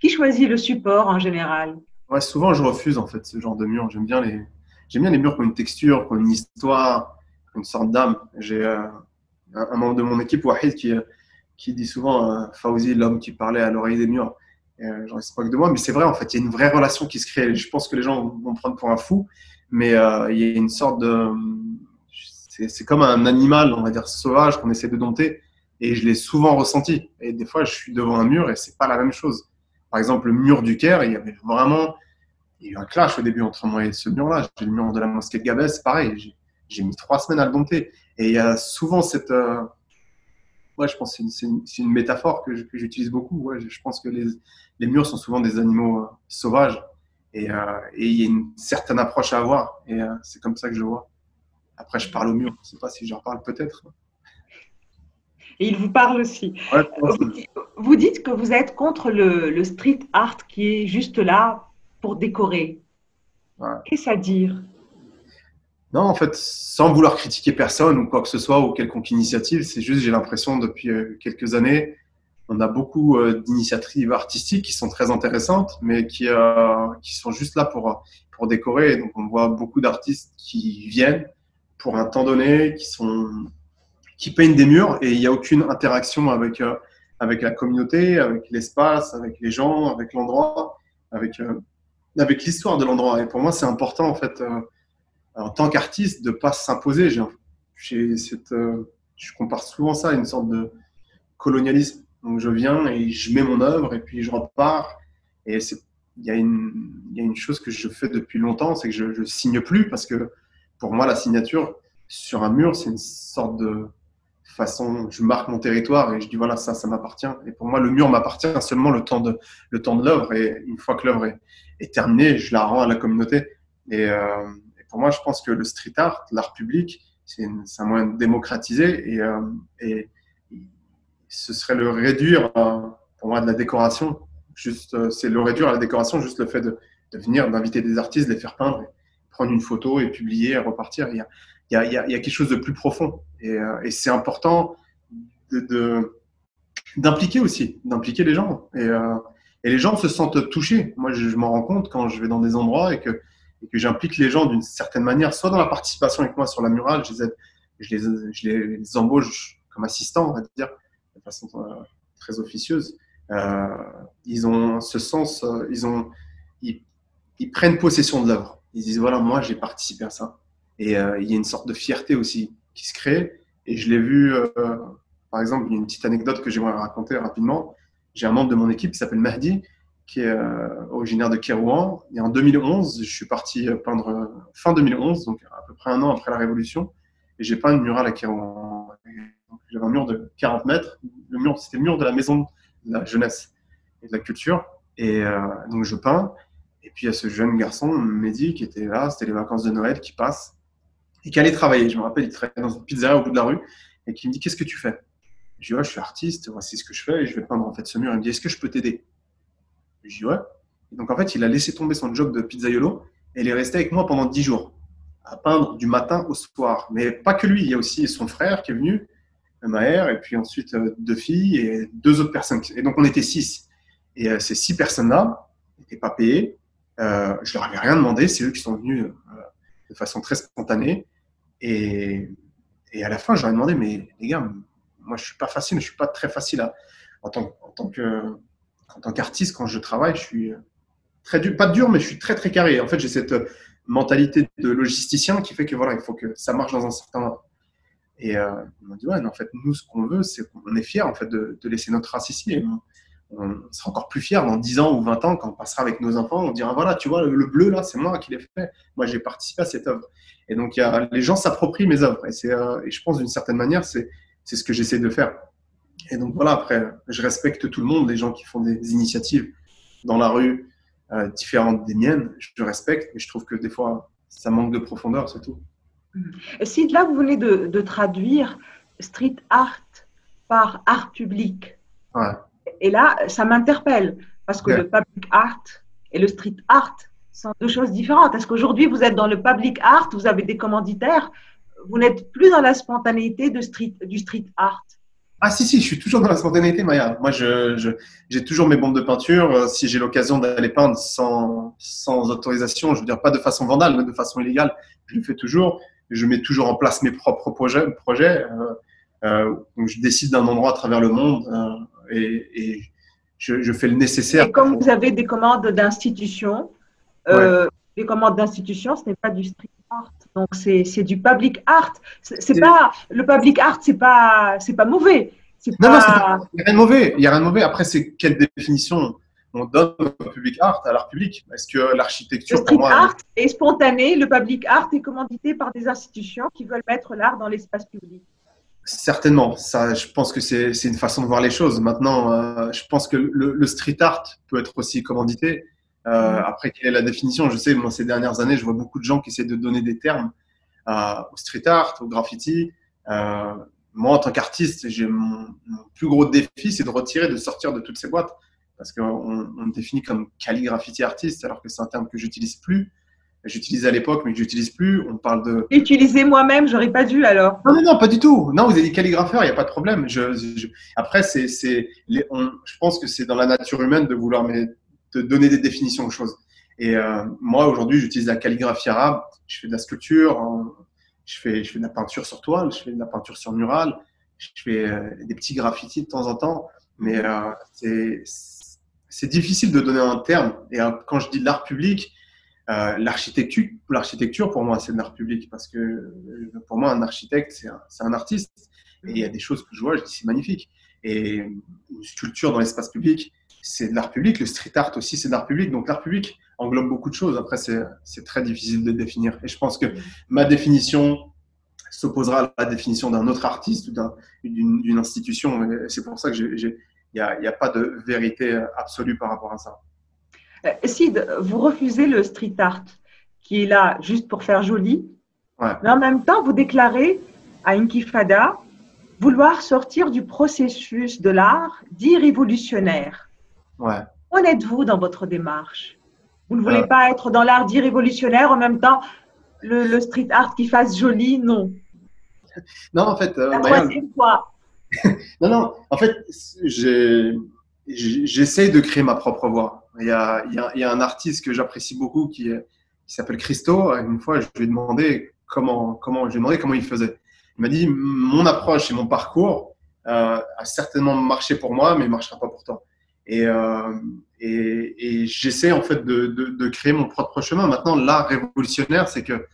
Qui choisit le support en général? Ouais, Souvent, je refuse en fait ce genre de murs. J'aime bien les, j'aime bien les murs qui une texture, qui une histoire, une sorte d'âme. J'ai euh, un, membre de mon équipe, Wahid, qui, qui dit souvent euh, l'homme qui parlait à l'oreille des murs. Euh, J'en sais pas que de moi, mais c'est vrai en fait. Il y a une vraie relation qui se crée. Je pense que les gens vont me prendre pour un fou, mais euh, il y a une sorte de. C'est comme un animal, on va dire, sauvage qu'on essaie de dompter. Et je l'ai souvent ressenti. Et des fois, je suis devant un mur et c'est pas la même chose. Par exemple, le mur du Caire, il y avait vraiment il y a eu un clash au début entre moi et ce mur-là. J'ai le mur de la mosquée de Gabès, pareil. J'ai mis trois semaines à le dompter. Et il y a souvent cette. Euh... Ouais, je pense que c'est une, métaphore que j'utilise beaucoup. Ouais, je pense que les, murs sont souvent des animaux euh, sauvages. Et, euh, et, il y a une certaine approche à avoir. Et c'est comme ça que je vois. Après, je parle au mur. Je ne sais pas si j'en parle peut-être. Et il vous parle aussi. Ouais, vous dites que vous êtes contre le, le, street art qui est juste là pour décorer. Ouais. Qu'est-ce à dire? Non, en fait, sans vouloir critiquer personne ou quoi que ce soit ou quelconque initiative, c'est juste, j'ai l'impression, depuis euh, quelques années, on a beaucoup euh, d'initiatives artistiques qui sont très intéressantes, mais qui, euh, qui sont juste là pour, pour décorer. Donc, on voit beaucoup d'artistes qui viennent pour un temps donné, qui sont qui peignent des murs et il n'y a aucune interaction avec, euh, avec la communauté, avec l'espace, avec les gens, avec l'endroit, avec, euh, avec l'histoire de l'endroit. Et pour moi, c'est important, en fait, euh, en tant qu'artiste, de ne pas s'imposer. J'ai cette, je compare souvent ça à une sorte de colonialisme. Donc, je viens et je mets mon œuvre et puis je repars. Et il y, y a une chose que je fais depuis longtemps, c'est que je ne signe plus parce que pour moi, la signature sur un mur, c'est une sorte de façon, je marque mon territoire et je dis voilà, ça, ça m'appartient. Et pour moi, le mur m'appartient seulement le temps de le temps de l'œuvre. Et une fois que l'œuvre est, terminée, je la rends à la communauté. Et, euh, et, pour moi, je pense que le street art, l'art public, c'est un moyen de démocratiser et, euh, et, ce serait le réduire à, moi, de la décoration. Juste, c'est le réduire à la décoration, juste le fait de, de venir, d'inviter des artistes, les faire peindre, prendre une photo et publier repartir. Il y il y a, quelque chose de plus profond. Et, et c'est important d'impliquer aussi, d'impliquer les gens. Et, euh, et, les gens se sentent touchés. Moi, je, m'en rends compte quand je vais dans des endroits et que, j'implique les gens d'une certaine manière, soit dans la participation avec moi sur la murale, je les, embauche comme assistants, on va dire, de façon euh, très officieuse. Euh, ils ont ce sens, euh, ils, prennent possession de l'œuvre. Ils disent voilà, moi j'ai participé à ça. Et euh, il y a une sorte de fierté aussi qui se crée. Et je l'ai vu euh, par exemple, une petite anecdote que j'aimerais raconter rapidement. J'ai un membre de mon équipe qui s'appelle Mahdi, qui est euh, originaire de Kérouan. Et en 2011, je suis parti peindre fin 2011, donc à peu près un an après la Révolution, et j'ai peint une murale à Kérouan. J'avais un mur de 40 mètres. Le mur, c'était le mur de la maison de la jeunesse et de la culture. Et donc je peins. Et puis il y a ce jeune garçon, Mehdi, qui était là. C'était les vacances de Noël qui passent et qui allait travailler. Je me rappelle, il travaillait dans une pizzeria au bout de la rue et qui me dit Qu'est-ce que tu fais? Je dis, ouais, je suis artiste, voici ce que je fais et je vais peindre en fait ce mur. Il me dit, est-ce que je peux t'aider? Je dis, ouais. Et donc en fait, il a laissé tomber son job de pizzaiolo et il est resté avec moi pendant dix jours à peindre du matin au soir. Mais pas que lui, il y a aussi son frère qui est venu, Maher, et puis ensuite euh, deux filles et deux autres personnes. Et donc on était six. Et euh, ces six personnes-là n'étaient pas payées. Euh, je leur avais rien demandé, c'est eux qui sont venus euh, de façon très spontanée. Et, à la fin, ai demandé, mais les gars, moi, je suis pas facile, je suis pas très facile en tant, en tant qu'artiste, quand je travaille, je suis très dur, pas dur, mais je suis très, très carré. En fait, j'ai cette mentalité de logisticien qui fait que voilà, il faut que ça marche dans un certain. Et euh, on m'a dit, ouais, mais en fait, nous, ce qu'on veut, c'est qu'on est fiers, en fait, de, laisser notre race ici. On, sera encore plus fiers dans 10 ans ou 20 ans quand on passera avec nos enfants. On dira, voilà, tu vois, le, le bleu, là, c'est moi qui l'ai fait. Moi, j'ai participé à cette œuvre. Et donc, il y a, les gens s'approprient mes œuvres. Et, c'est, euh, et je pense, d'une certaine manière, c'est, c'est ce que j'essaie de faire. Et donc voilà, après, je respecte tout le monde, les gens qui font des initiatives dans la rue euh, différentes des miennes, je respecte, mais je trouve que des fois, ça manque de profondeur, c'est tout. Si là, vous venez de, de, traduire street art par art public. Ouais. Et là, ça m'interpelle, parce que ouais. le public art et le street art sont deux choses différentes. Est-ce qu'aujourd'hui, vous êtes dans le public art, vous avez des commanditaires, vous n'êtes plus dans la spontanéité de street, du street art? Ah si, si, je suis toujours dans la spontanéité, Maya. Moi, je, j'ai toujours mes bombes de peinture. Si j'ai l'occasion d'aller peindre sans, sans autorisation, je veux dire pas de façon vandale, mais de façon illégale, je le fais toujours. Je mets toujours en place mes propres projets. projets. Euh, euh, donc je décide d'un endroit à travers le monde euh, et, et je, je, fais le nécessaire. Et comme vous avez des commandes d'institutions, euh, ouais. les commandes d'institutions, ce n'est pas du street art. Donc c'est du public art. C'est pas le public art, c'est pas c'est pas mauvais. Non pas... non, il n'y a rien de mauvais. Il y a rien de mauvais. Après, c'est quelle définition on donne au public art à l'art public? Est-ce que l'architecture Le street moi, art est spontané. Le public art est commandité par des institutions qui veulent mettre l'art dans l'espace public. Certainement, ça, je pense que c'est une façon de voir les choses. Maintenant, euh, je pense que le, le, street art peut être aussi commandité. Euh, après, quelle est la définition? Je sais, moi, ces dernières années, je vois beaucoup de gens qui essaient de donner des termes euh, au street art, au graffiti. Moi, en tant qu'artiste, j'ai mon, mon, plus gros défi, c'est de retirer, de sortir de toutes ces boîtes. Parce qu'on on me définit comme calligraphiti artiste, alors que c'est un terme que j'utilise plus. J'utilisais à l'époque, mais que j'utilise plus. On parle de. Utiliser moi-même, j'aurais pas dû alors. Non, non, non, pas du tout. Non, vous avez dit calligrapheur, il n'y a pas de problème. Je, je... Après, c'est, c'est, on... je pense que c'est dans la nature humaine de vouloir mais de donner des définitions aux choses. Et euh, moi, aujourd'hui, j'utilise la calligraphie arabe. Je fais de la sculpture, je, fais, je fais de la peinture sur toile, je fais de la peinture sur mural, je fais euh, des petits graffitis de temps en temps. Mais euh, c'est, c'est difficile de donner un terme. Et quand je dis de l'art public, euh, l'architecture, l'architecture, pour moi, c'est de l'art public. Parce que euh, pour moi, un architecte, c'est un, artiste. Et il y a des choses que je vois, je dis c'est magnifique. Et une sculpture dans l'espace public, c'est de l'art public. Le street art aussi, c'est de l'art public. Donc l'art public englobe beaucoup de choses. Après, c'est très difficile de définir. Et je pense que ma définition s'opposera à la définition d'un autre artiste ou d'une institution. C'est pour ça que il n'y a, a, pas de vérité absolue par rapport à ça. Euh, Sid, vous refusez le street art qui est là juste pour faire joli, ouais. mais en même temps, vous déclarez à Inkifada vouloir sortir du processus de l'art dit révolutionnaire. Ouais. Où en êtes-vous dans votre démarche? Vous ne voulez euh. pas être dans l'art dit révolutionnaire en même temps le, street art qui fasse joli Non. Non, en fait. Euh, La troisième fois. non, non, en fait, j'essaye de créer ma propre voix. Il y a, un artiste que j'apprécie beaucoup qui, s'appelle Christo. Une fois, je lui ai demandé comment, comment, je lui ai comment il faisait. Il m'a dit mon approche et mon parcours euh, a certainement marché pour moi, mais ne marchera pas pour toi. Et, euh, et, j'essaie en fait de, créer mon propre chemin. Maintenant, l'art révolutionnaire, c'est que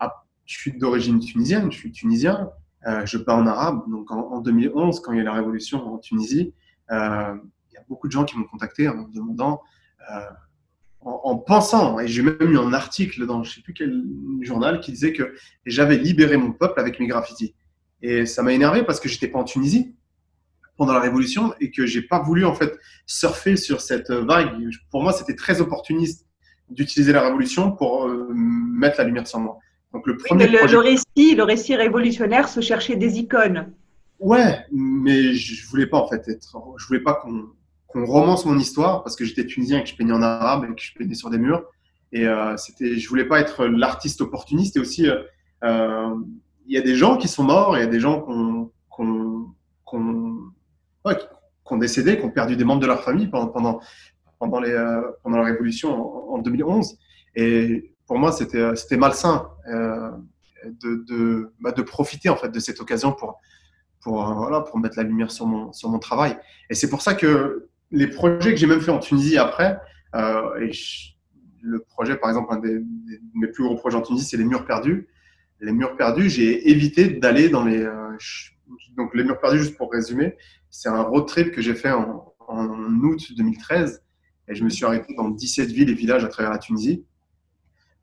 ah, je suis d'origine tunisienne, je suis tunisien, euh, je parle en arabe. Donc en, 2011, quand il y a la révolution en Tunisie, beaucoup de gens qui m'ont contacté en me demandant en, pensant, et j'ai même eu un article dans je ne sais plus quel journal qui disait que j'avais libéré mon peuple avec mes graffitis. Et ça m'a énervé parce que j'étais pas en Tunisie pendant la Révolution et que j'ai pas voulu en fait surfer sur cette vague. Pour moi, c'était très opportuniste d'utiliser la Révolution pour euh, mettre la lumière sur moi. Donc le premier le, le, récit, le récit révolutionnaire se cherchait des icônes. Ouais, mais je voulais pas en fait être, je voulais pas qu'on qu'on romance mon histoire parce que j'étais tunisien et que je peignais en arabe et que je peignais sur des murs. Et euh, c'était, je voulais pas être l'artiste opportuniste. Et aussi, euh, euh, il y a des gens qui sont morts, il y a des gens qui ont, ouais, décédé, qui ont perdu des membres de leur famille pendant, pendant, pendant, les, euh, pendant la révolution en, 2011. Et pour moi, c'était, c'était malsain de, de, bah, de profiter en fait de cette occasion pour, pour, voilà, pour mettre la lumière sur mon, sur mon travail. Et c'est pour ça que les projets que j'ai même fait en Tunisie après, euh, et le projet, par exemple, un des, mes plus gros projets en Tunisie, c'est les murs perdus. Les murs perdus, j'ai évité d'aller dans les. Euh, donc, les murs perdus, juste pour résumer, c'est un road trip que j'ai fait en, août 2013. Et je me suis arrêté dans 17 villes et villages à travers la Tunisie.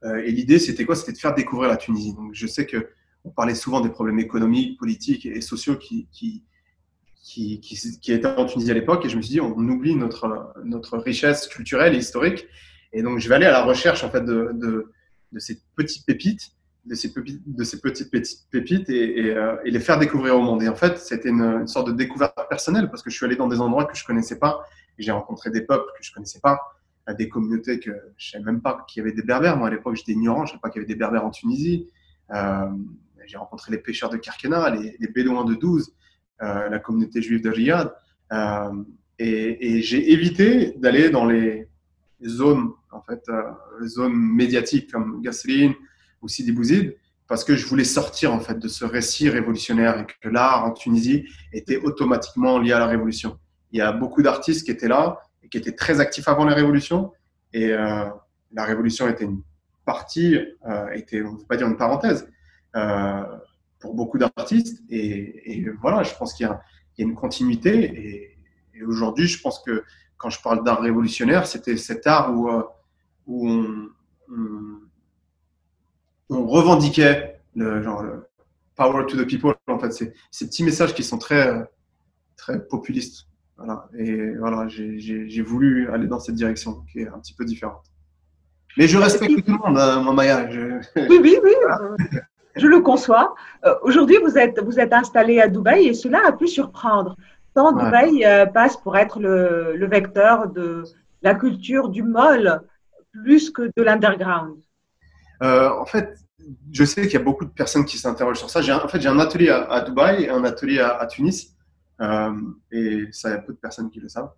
Euh, et l'idée, c'était quoi? C'était de faire découvrir la Tunisie. Donc, je sais que on parlait souvent des problèmes économiques, politiques et sociaux qui, qui, était en Tunisie à l'époque. Et je me suis dit, on oublie notre, notre richesse culturelle et historique. Et donc, je vais aller à la recherche en fait, de, de, ces petites pépites, de ces, pépites, de ces petites, petites pépites et, euh, et, les faire découvrir au monde. Et en fait, c'était une, sorte de découverte personnelle parce que je suis allé dans des endroits que je connaissais pas. J'ai rencontré des peuples que je connaissais pas, des communautés que je savais même pas qu'il y avait des berbères. Moi, à l'époque, j'étais ignorant. Je savais pas qu'il y avait des berbères en Tunisie. Euh, j'ai rencontré les pêcheurs de Kirkena, les, les bédouins de 12. Euh, la communauté juive de Riyad. Euh, et, j'ai évité d'aller dans les zones, en fait, euh, zones médiatiques comme Gasserine ou Sidi Bouzid, parce que je voulais sortir en fait de ce récit révolutionnaire et que l'art en Tunisie était automatiquement lié à la révolution. Il y a beaucoup d'artistes qui étaient là et qui étaient très actifs avant la révolution et la révolution était une partie, était, on ne peut pas dire une parenthèse, pour beaucoup d'artistes. Et, voilà, je pense qu'il y, a une continuité. Et, aujourd'hui, je pense que quand je parle d'art révolutionnaire, c'était cet art où, euh, où on, revendiquait le, genre, le power to the people. En fait, c'est ces petits messages qui sont très, très populistes. Voilà. Et voilà, j'ai voulu aller dans cette direction qui est un petit peu différente. Mais je respecte tout le monde, hein, Maya. Oui, oui, oui je le conçois. Euh, aujourd'hui, vous êtes, vous êtes installé à Dubaï et cela a pu surprendre. Tant Dubaï euh, passe pour être le, le, vecteur de la culture du mall plus que de l'underground. Euh, en fait, je sais qu'il y a beaucoup de personnes qui s'interrogent sur ça. En fait, j'ai un atelier à, Dubaï et un atelier à, Tunis. et ça, il y a peu de personnes qui le savent.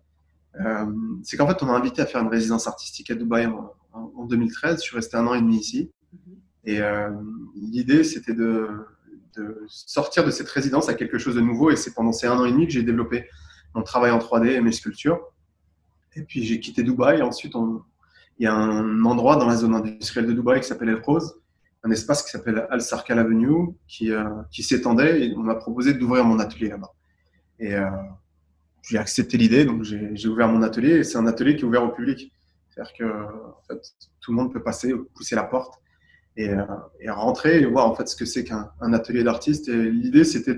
c'est qu'en fait, on m'a invité à faire une résidence artistique à Dubaï en, en 2013. Je suis resté un an et demi ici. Et euh, l'idée, c'était de, sortir de cette résidence à quelque chose de nouveau. Et c'est pendant ces un an et demi que j'ai développé mon travail en 3D et mes sculptures. Et puis j'ai quitté Dubaï. Ensuite, il y a un endroit dans la zone industrielle de Dubaï qui s'appelle El Rose, un espace qui s'appelle Al Sarkal Avenue, qui, euh, qui s'étendait. Et on m'a proposé d'ouvrir mon atelier là-bas. Et euh, j'ai accepté l'idée, donc j'ai ouvert mon atelier. Et c'est un atelier qui est ouvert au public. C'est-à-dire que tout le monde peut passer, pousser la porte et, euh, et, rentrer et voir en fait ce que c'est qu'un atelier d'artiste. Et l'idée, c'était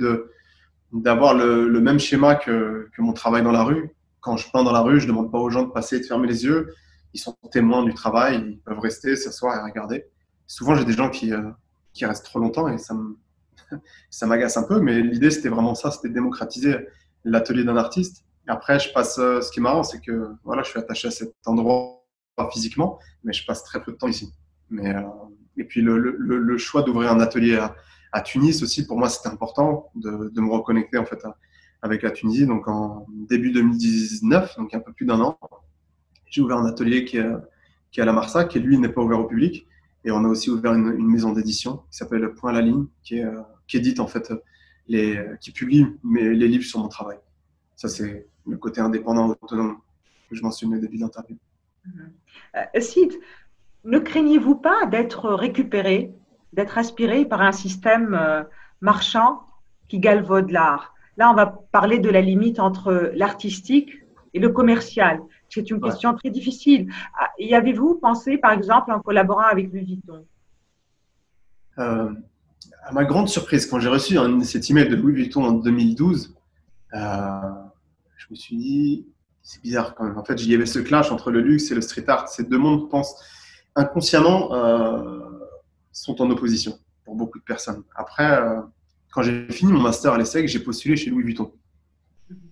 d'avoir le, même schéma que, que, mon travail dans la rue. Quand je peins dans la rue, je demande pas aux gens de passer et de fermer les yeux. Ils sont témoins du travail, ils peuvent rester, s'asseoir et regarder. Souvent, j'ai des gens qui, euh, qui restent trop longtemps et ça m'agace un peu, mais l'idée c'était vraiment ça, c'était démocratiser l'atelier d'un artiste. Et après, je passe, euh, ce qui est marrant, c'est que voilà, je suis attaché à cet endroit physiquement, mais je passe très peu de temps ici. Mais, et puis le, choix d'ouvrir un atelier à, Tunis aussi, pour moi, c'était important de, me reconnecter en fait avec la Tunisie. Donc en début 2019, donc un peu plus d'un an, j'ai ouvert un atelier qui est, à la Marsa, qui lui n'est pas ouvert au public. Et on a aussi ouvert une, maison d'édition qui s'appelle Point à la ligne, qui, édite en fait les, qui publie mes, les livres sur mon travail. Ça, c'est le côté indépendant, autonome que je mentionnais au début de ne craignez-vous pas d'être récupéré, d'être aspiré par un système euh, marchand qui galvaude l'art? Là, on va parler de la limite entre l'artistique et le commercial. C'est une question très difficile. Ah, y avez-vous pensé, par exemple, en collaborant avec Louis Vuitton? Euh, À ma grande surprise, quand j'ai reçu cet email de Louis Vuitton en 2012, euh, je me suis dit, c'est bizarre quand même. En fait, il y avait ce clash entre le luxe et le street art. Ces deux mondes, pensent inconsciemment, euh, sont en opposition pour beaucoup de personnes. Après, euh, quand j'ai fini mon master à l'ESSEC, j'ai postulé chez Louis Vuitton.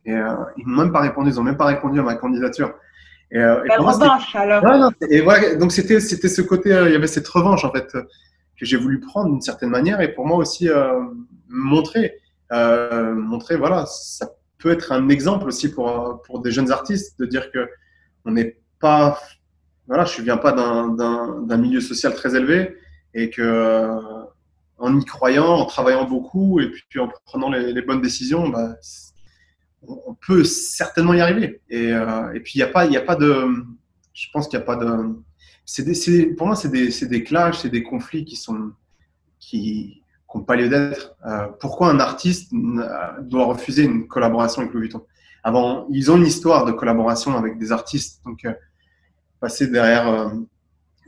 Et euh, ils m'ont même pas répondu, ils n'ont même pas répondu à ma candidature. Et, euh, et revanche, alors. non, et voilà, donc c'était c'était ce côté, euh, il y avait cette revanche en fait que j'ai voulu prendre d'une certaine manière et pour moi aussi montrer, montrer voilà, ça peut être un exemple aussi pour pour des jeunes artistes de dire que on n'est pas, voilà, je viens pas d'un milieu social très élevé et que en y croyant, en travaillant beaucoup et puis en prenant les, bonnes décisions, bah, on peut certainement y arriver. Et, euh, puis, il n'y a, pas, a pas de. Je pense qu'il n'y a pas de. Pour moi, c'est des, des, clashs, c'est des conflits qui sont. qui n'ont pas lieu d'être. Euh, pourquoi un artiste doit refuser une collaboration avec Louis Vuitton? Avant, ils ont une histoire de collaboration avec des artistes. Donc, euh, passer derrière, euh,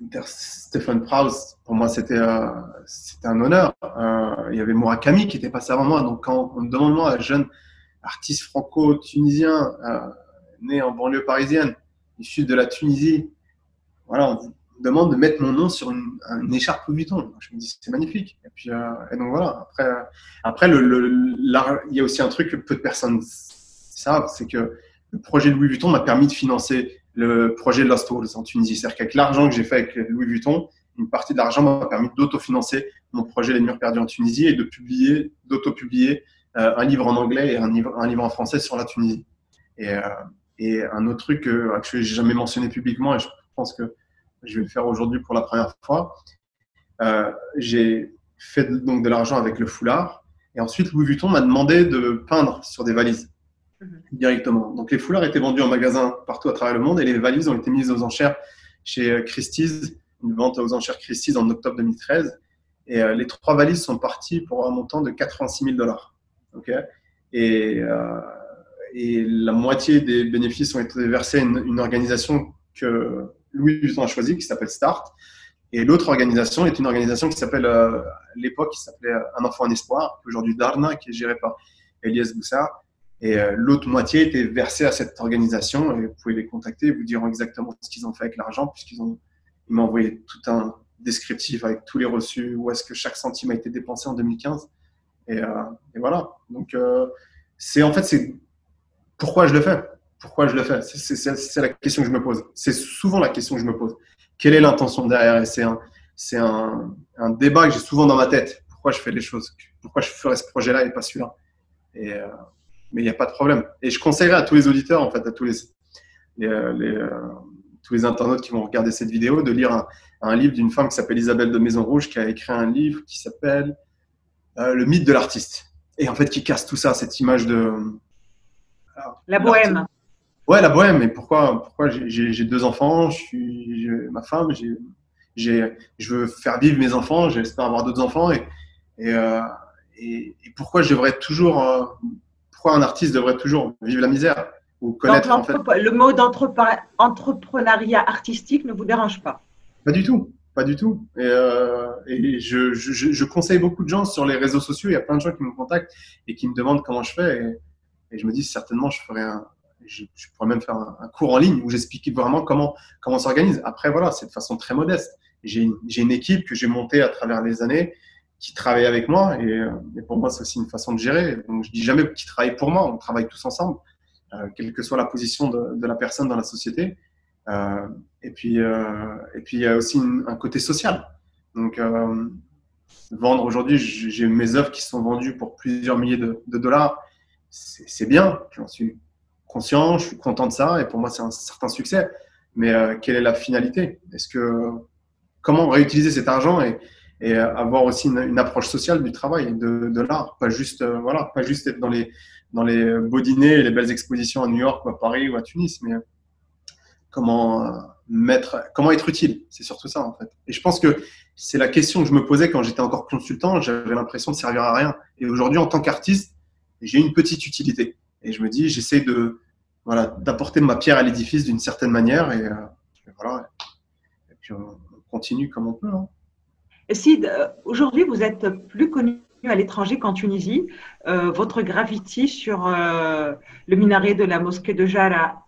derrière Stephen Prowse, pour moi, c'était un honneur. il y avait Murakami qui était passé avant moi. Donc, quand on me demande, moi, jeune artiste franco-tunisien, euh, né en banlieue parisienne, issu de la Tunisie. Voilà, on vous demande de mettre mon nom sur une, écharpe Louis Vuitton. Je me dis, c'est magnifique. Et puis, euh, et donc voilà. Après, après il y a aussi un truc que peu de personnes savent, c'est que le projet Louis Vuitton m'a permis de financer le projet Lost Halls en Tunisie. C'est-à-dire qu'avec l'argent que j'ai fait avec Louis Vuitton, une partie de l'argent m'a permis d'autofinancer mon projet Les Murs Perdus en Tunisie et de publier, d'auto-publier euh, un livre en anglais et un livre, un livre en français sur la Tunisie. Et, euh, un autre truc que, je n'ai jamais mentionné publiquement et je pense que je vais le faire aujourd'hui pour la première fois, euh, j'ai fait donc de l'argent avec le foulard et ensuite Louis Vuitton m'a demandé de peindre sur des valises. Directement. Donc les foulards étaient vendus en magasin partout à travers le monde et les valises ont été mises aux enchères chez Christie's, une vente aux enchères Christie's en octobre 2013. Et les trois valises sont parties pour un montant de 86 000 dollars et, euh, et, la moitié des bénéfices ont été versés à une, organisation que Louis Vuitton a choisie, qui s'appelle Start. Et l'autre organisation est une organisation qui s'appelle, euh, à l'époque, qui s'appelait Un enfant en espoir, aujourd'hui Darna, qui est géré par Elias Boussard. Et euh, l'autre moitié était versée à cette organisation. Et vous pouvez les contacter vous dire exactement ce qu'ils ont fait avec l'argent, puisqu'ils ont, ils m'ont envoyé tout un descriptif avec tous les reçus, où est-ce que chaque centime a été dépensé en 2015. Et, euh, et voilà. Donc, euh, c'est en fait, c'est pourquoi je le fais. Pourquoi je le fais C'est la question que je me pose. C'est souvent la question que je me pose. Quelle est l'intention derrière? Et c'est un, débat que j'ai souvent dans ma tête. Pourquoi je fais les choses? Pourquoi je ferais ce projet-là et pas celui-là? Mais il n'y a pas de problème. Et je conseillerais à tous les auditeurs, en fait, à tous les, les, les tous les internautes qui vont regarder cette vidéo, de lire un, un livre d'une femme qui s'appelle Isabelle de Maison Rouge, qui a écrit un livre qui s'appelle euh, le mythe de l'artiste. Et en fait, qui casse tout ça, cette image de. la bohème. Ouais, la bohème. Et pourquoi, pourquoi j'ai deux enfants, je suis ma femme, j'ai, je veux faire vivre mes enfants, j'espère avoir d'autres enfants. Et, et, euh, et, pourquoi je devrais toujours. Euh, pourquoi un artiste devrait toujours vivre la misère ou connaître en fait... Le mot d'entrepreneuriat artistique ne vous dérange pas? Pas du tout. Pas du tout. Et, euh, et je, je, je, conseille beaucoup de gens sur les réseaux sociaux. Il y a plein de gens qui me contactent et qui me demandent comment je fais. Et, et je me dis certainement, je ferai un, je, pourrais même faire un, cours en ligne où j'explique vraiment comment comment on s'organise. Après voilà, c'est de façon très modeste. J'ai une, une, équipe que j'ai montée à travers les années qui travaillent avec moi. Et, pour moi, c'est aussi une façon de gérer. Donc, je dis jamais qu'ils travaillent pour moi. On travaille tous ensemble, quelle que soit la position de, la personne dans la société. et puis, et puis il y a aussi un côté social. Donc, vendre aujourd'hui, j'ai mes œuvres qui sont vendues pour plusieurs milliers de, dollars. C'est bien, j'en suis conscient, je suis content de ça et pour moi c'est un certain succès. Mais euh, quelle est la finalité? Est-ce que comment réutiliser cet argent? Et avoir aussi une, approche sociale du travail, de, de l'art, pas juste euh, voilà, pas juste être dans les dans les beaux dîners, et les belles expositions à New York ou à Paris ou à Tunis, mais comment euh, mettre, comment être utile. C'est surtout ça en fait. Et je pense que c'est la question que je me posais quand j'étais encore consultant. J'avais l'impression de servir à rien. Et aujourd'hui, en tant qu'artiste, j'ai une petite utilité. Et je me dis, j'essaie de voilà d'apporter ma pierre à l'édifice d'une certaine manière. Et, euh, voilà. Et puis on, continue comme on peut. Hein. Sid, euh, aujourd'hui, vous êtes plus connu à l'étranger qu'en Tunisie. Euh, votre graffiti sur le minaret de la mosquée de Jara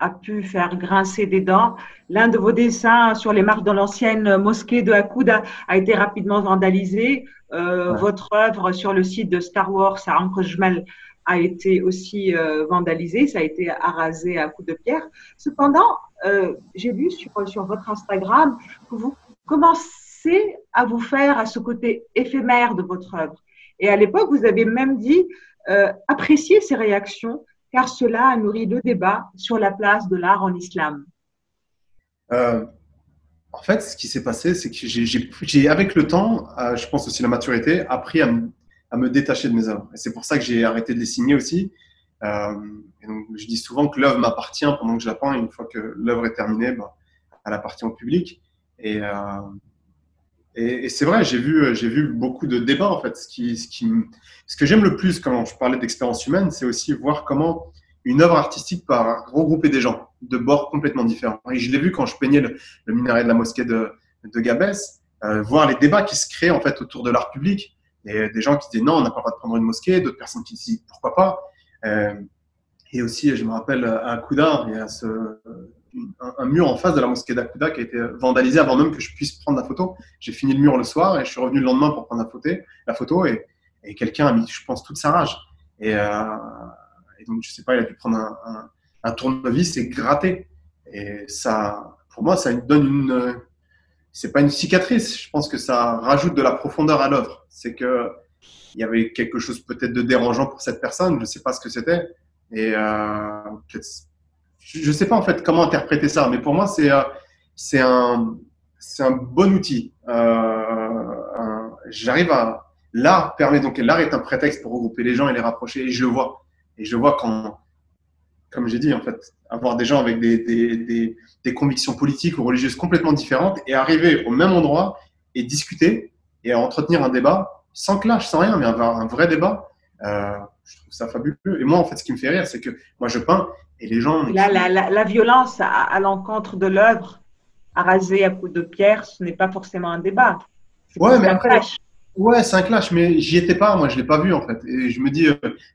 a pu faire grincer des dents. L'un de vos dessins sur les marques de l'ancienne mosquée de Hakouda a été rapidement vandalisé. Euh, votre œuvre sur le site de Star Wars à Ankojmal a été aussi euh, vandalisée. Ça a été arasé à coups de pierre. Cependant, euh, j'ai lu sur, sur votre Instagram que vous commencez à vous faire à ce côté éphémère de votre œuvre. Et à l'époque, vous avez même dit apprécier ces réactions car cela a nourri le débat sur la place de l'art en islam euh, En fait, ce qui s'est passé, c'est que j'ai, avec le temps, euh, je pense aussi la maturité, appris à me, détacher de mes œuvres. Et c'est pour ça que j'ai arrêté de les signer aussi. Euh, je dis souvent que l'œuvre m'appartient pendant que je la peins. une fois que l'œuvre est terminée, bah, elle appartient au public. Et, et, c'est vrai, j'ai vu, j'ai vu beaucoup de débats en fait. Ce, que j'aime le plus quand je parlais d'expérience humaine, c'est aussi voir comment une œuvre artistique peut regrouper des gens de bords complètement différents. Et je l'ai vu quand je peignais le, minaret de la mosquée de, Gabès, euh, voir les débats qui se créent en fait autour de l'art public. Et des gens qui disaient non, on n'a pas le droit de prendre une mosquée, d'autres personnes qui disaient pourquoi pas. Euh, et aussi, je me rappelle à Kouda, il y a ce, un, mur en face de la mosquée d'Akuda qui a été vandalisé avant même que je puisse prendre la photo. J'ai fini le mur le soir et je suis revenu le lendemain pour prendre la photo, la photo et, quelqu'un a mis, je pense, toute sa rage. Et, euh, donc, je sais pas, il a dû prendre un, tournevis et gratter. Et ça, pour moi, ça donne une. C'est pas une cicatrice. Je pense que ça rajoute de la profondeur à l'œuvre. C'est que il y avait quelque chose peut-être de dérangeant pour cette personne. Je sais pas ce que c'était. Et euh, je ne sais pas en fait comment interpréter ça, mais pour moi, c'est euh, c'est un, un bon outil. Euh, J'arrive à. L'art permet donc, l'art est un prétexte pour regrouper les gens et les rapprocher, et je le vois. Et je vois quand, comme j'ai dit, en fait, avoir des gens avec des, des, des, convictions politiques ou religieuses complètement différentes et arriver au même endroit et discuter et entretenir un débat sans clash, sans rien, mais avoir un vrai débat. Euh, je trouve ça fabuleux. Et moi, en fait, ce qui me fait rire, c'est que moi, je peins et les gens. la, la, la, violence à, l'encontre de l'œuvre, arasée à coups de pierre, ce n'est pas forcément un débat. Ouais, mais un clash. Ouais, c'est un clash, mais j'y étais pas, moi, je l'ai pas vu en fait. Et je me dis, euh,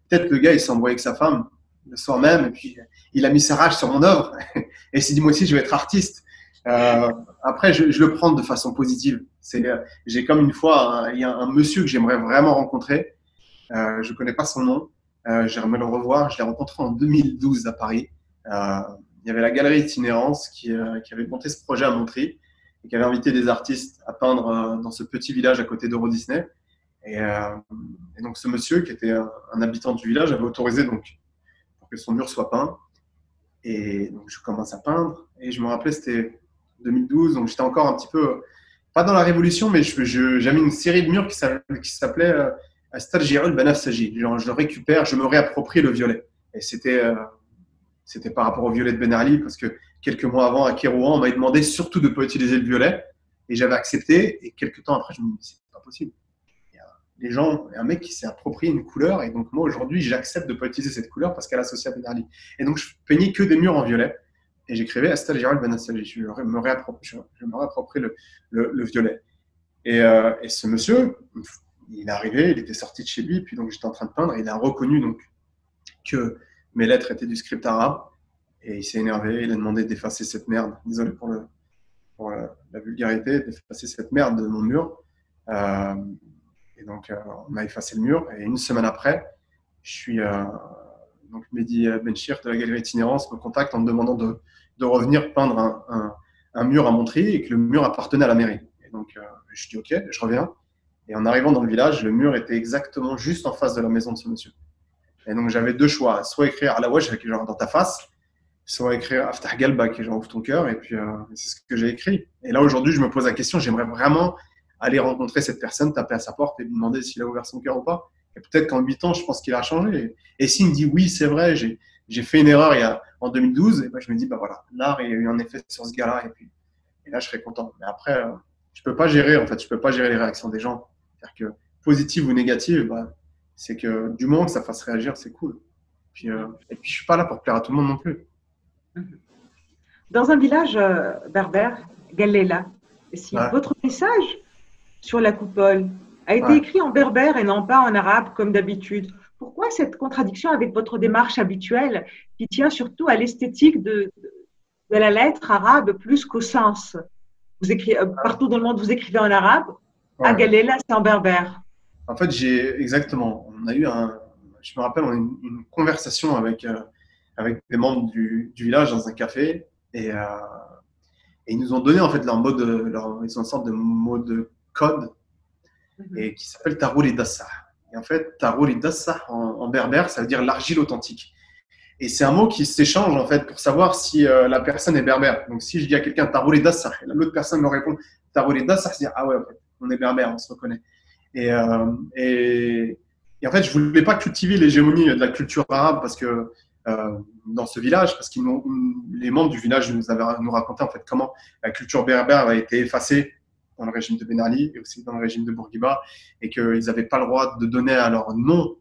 peut-être le gars, il s'est envoyé avec sa femme le soir même, et puis il a mis sa rage sur mon œuvre, et il s'est dit, moi aussi, je vais être artiste. Euh, après, je, je, le prends de façon positive. C'est, euh, j'ai comme une fois, il y a un monsieur que j'aimerais vraiment rencontrer. Je connais pas son nom. Euh, J'aimerais le revoir. Je l'ai rencontré en 2012 à Paris. Euh, il y avait la galerie Itinérance qui, euh, qui, avait monté ce projet à Montry et qui avait invité des artistes à peindre dans ce petit village à côté d'Euro Disney. Et, donc ce monsieur, qui était un, habitant du village, avait autorisé donc pour que son mur soit peint. Et donc je commence à peindre. Et je me rappelais, c'était 2012, donc j'étais encore un petit peu, pas dans la révolution, mais j'avais une série de murs qui s'appelait je le récupère, je me réapproprie le violet. Et c'était euh, c'était par rapport au violet de Ben Ali, parce que quelques mois avant, à Kérouan, on m'avait demandé surtout de ne pas utiliser le violet. Et j'avais accepté. Et quelques temps après, je me dis, c'est pas possible. Il y a des gens, un mec qui s'est approprié une couleur. Et donc, moi, aujourd'hui, j'accepte de ne pas utiliser cette couleur parce qu'elle est associée à Ben Ali. Et donc, je peignais que des murs en violet. Et j'écrivais Astal Gérald Ben Je me réapproprie, le, le, violet. Et, euh, et, ce monsieur, il est arrivé, il était sorti de chez lui, puis donc j'étais en train de peindre, il a reconnu donc que mes lettres étaient du script arabe, et il s'est énervé, il a demandé d'effacer cette merde, désolé pour, la, vulgarité, d'effacer cette merde de mon mur. et donc, on a effacé le mur. Et une semaine après, je suis donc Mehdi Benchir de la galerie Itinérance me contacte en me demandant de, de revenir peindre un, un, mur à Montry et que le mur appartenait à la mairie. Et donc, je dis OK, je reviens. Et en arrivant dans le village, le mur était exactement juste en face de la maison de ce monsieur. Et donc, j'avais deux choix. Soit écrire à la wesh, genre dans ta face, soit écrire Aftah Galba, qui genre ouvre ton cœur. Et puis, euh, c'est ce que j'ai écrit. Et là, aujourd'hui, je me pose la question j'aimerais vraiment aller rencontrer cette personne, taper à sa porte et lui demander s'il a ouvert son cœur ou pas. Et peut-être qu'en 8 ans, je pense qu'il a changé. Et, s'il me dit oui, c'est vrai, j'ai fait une erreur en 2012, et ben, je me dis, bah voilà, l'art, a eu un effet sur ce gars-là. Et, puis, là, je serais content. Mais après, euh, je peux pas gérer, en fait, je peux pas gérer les réactions des gens. C'est-à-dire que positive ou négative, bah, c'est que du moment que ça fasse réagir, c'est cool. Puis, euh, et puis, je suis pas là pour plaire à tout le monde non plus. Dans un village euh, berbère, Galela, si votre message sur la coupole a été écrit en berbère et non pas en arabe comme d'habitude, pourquoi cette contradiction avec votre démarche habituelle qui tient surtout à l'esthétique de, de, la lettre arabe plus qu'au sens? Vous écrivez, euh, Partout dans le monde, vous écrivez en arabe, à Galela, c'est en berbère. En fait, j'ai exactement. On a eu un. Je me rappelle, on a eu une, conversation avec, euh, avec des membres du, du, village dans un café et, euh, et, ils nous ont donné en fait leur mode, leur, ils ont une sorte de mode code mhm. et qui s'appelle Taroul et Dassa. Et en fait, Taroul et Dassa en, en, berbère, ça veut dire l'argile authentique. Et c'est un mot qui s'échange en fait pour savoir si euh, la personne est berbère. Donc si je dis à quelqu'un Taroul et Dassa, et l'autre personne me répond Taroul et Dassa, c'est dire ah ouais, en fait, on est berbère, on se reconnaît. Et, euh, en fait, je voulais pas cultiver l'hégémonie de la culture arabe parce que euh, dans ce village, parce que les membres du village nous avaient nous raconté en fait comment la culture berbère a été effacée dans le régime de Ben Ali et aussi dans le régime de Bourguiba et qu'ils n'avaient pas le droit de donner à leur nom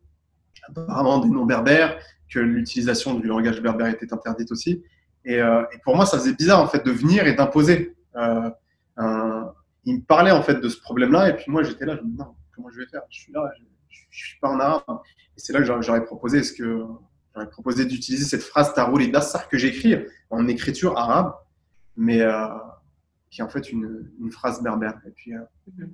apparemment des noms berbères, que l'utilisation du langage berbère était interdite aussi. Et, euh, pour moi, ça faisait bizarre en fait de venir et d'imposer il me parlait en fait de ce problème-là, et puis moi j'étais là, je me dis non, comment je vais faire? Je suis là, je, ne suis pas en arabe. Et c'est là que j'aurais proposé, ce que j'aurais proposé d'utiliser cette phrase Taroul et Dassar que j'écris en écriture arabe, mais euh, qui est en fait une, une phrase berbère. Et puis, euh,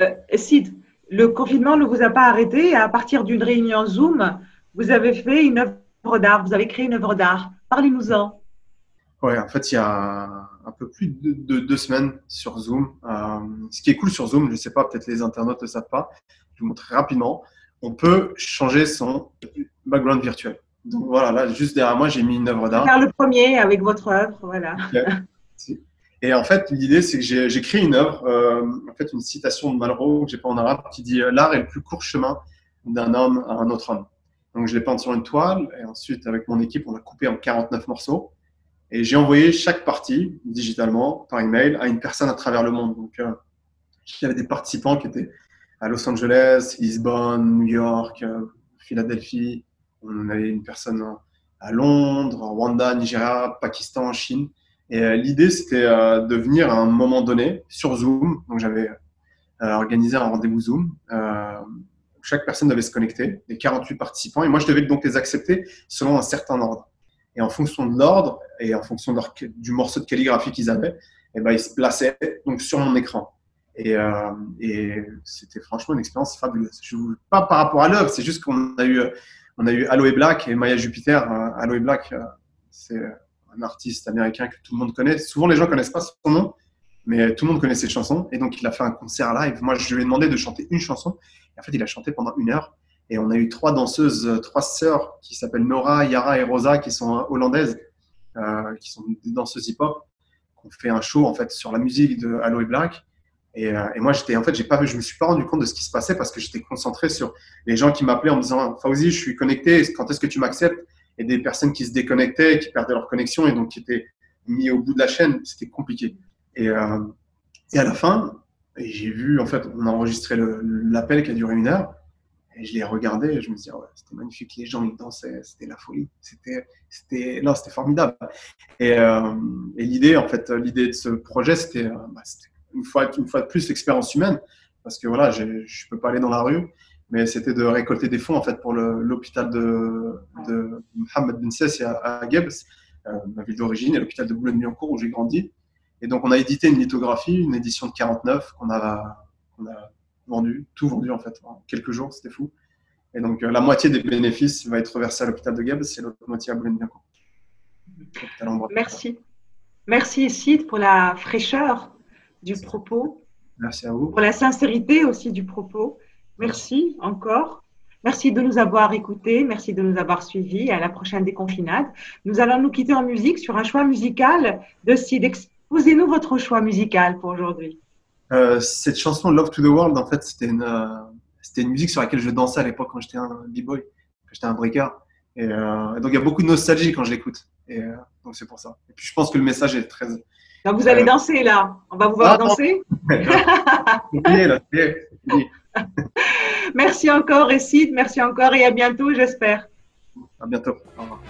euh, Sid, le confinement ne vous a pas arrêté. À partir d'une réunion Zoom, vous avez fait une œuvre d'art, vous avez créé une œuvre d'art. Parlez-nous-en. Oui, en fait, il y a un peu plus de, deux semaines sur Zoom. Euh, ce qui est cool sur Zoom, je ne sais pas, peut-être les internautes ne le savent pas, je vous montre rapidement. On peut changer son background virtuel. Donc voilà, là, juste derrière moi, j'ai mis une œuvre d'art. Faire le premier avec votre œuvre, voilà. Et en fait, l'idée, c'est que j'ai créé une œuvre, euh, en fait, une citation de Malraux que j'ai pas en arabe, qui dit L'art est le plus court chemin d'un homme à un autre homme. Donc, je l'ai peint sur une toile, et ensuite, avec mon équipe, on l'a coupé en 49 morceaux. Et j'ai envoyé chaque partie digitalement par email à une personne à travers le monde. Donc, euh, il y avait des participants qui étaient à Los Angeles, Lisbonne, New York, euh, Philadelphie. On avait une personne à Londres, Rwanda, Nigeria, Pakistan, Chine. Et euh, l'idée, c'était de venir à un moment donné sur Zoom. Donc, j'avais organisé un rendez-vous Zoom. chaque personne devait se connecter, les 48 participants, et moi, je devais donc les accepter selon un certain ordre. Et en fonction de l'ordre et en fonction du morceau de calligraphie qu'ils avaient, et eh ben, ils se plaçaient donc sur mon écran. Et, euh, et c'était franchement une expérience fabuleuse. Je vous, pas par rapport à l'œuvre, c'est juste qu'on a eu, on a eu Aloe Black et Maya Jupiter. Euh, Aloe Black, euh, c'est un artiste américain que tout le monde connaît. Souvent, les gens connaissent pas son nom, mais tout le monde connaît cette chanson. Et donc, il a fait un concert live. Moi, je lui ai demandé de chanter une chanson. Et en fait, il a chanté pendant une heure. Et on a eu trois danseuses, euh, trois sœurs qui s'appellent Nora, Yara et Rosa, qui sont euh, hollandaises, euh, qui sont des danseuses hip-hop, ont fait un show en fait sur la musique de Aloe Black. Et, euh, et moi, j'étais en fait, j'ai pas, je me suis pas rendu compte de ce qui se passait parce que j'étais concentré sur les gens qui m'appelaient en me disant Fauzi, je suis connecté, quand est-ce que tu m'acceptes? Et des personnes qui se déconnectaient, qui perdaient leur connexion et donc qui étaient mis au bout de la chaîne. C'était compliqué. Et, et à la fin, j'ai vu en fait, on a enregistré l'appel qui a duré une heure. Et je les regardais et je me disais, ouais, c'était magnifique, les gens ils dansaient, c'était la folie, c'était, c'était, non, c'était formidable. Et, euh, et l'idée, en fait, l'idée de ce projet, c'était, euh, bah, une fois, une fois de plus l'expérience humaine, parce que voilà, je ne peux pas aller dans la rue, mais c'était de récolter des fonds en fait pour l'hôpital de, de Mohamed Ben à, à Gebs, euh, ma ville d'origine, et l'hôpital de Boulogne-Billancourt où j'ai grandi. Et donc on a édité une lithographie, une édition de 49 qu'on a On a vendu, tout vendu en fait, en quelques jours, c'était fou. Et donc, la moitié des bénéfices va être versée à l'hôpital de Gap, c'est l'autre moitié à Boulogne-Billancourt. Merci. Merci, Sid, pour la fraîcheur du propos. Merci à vous. Pour la sincérité aussi du propos. Merci encore. Merci de nous avoir écoutés, merci de nous avoir suivis. À la prochaine déconfinade. Nous allons nous quitter en musique sur un choix musical de Sid. Exposez-nous votre choix musical pour aujourd'hui. Euh, cette chanson Love to the World, en fait, c'était une, euh, c'était une musique sur laquelle je dansais à l'époque quand j'étais un b-boy, quand j'étais un breaker. Et, euh, donc il y a beaucoup de nostalgie quand je l'écoute. Et donc c'est pour ça. Et puis je pense que le message est très. Donc vous allez danser là. On va vous voir ah, danser. là, merci encore, Sid. Merci encore et à bientôt, j'espère. À bientôt. Au revoir.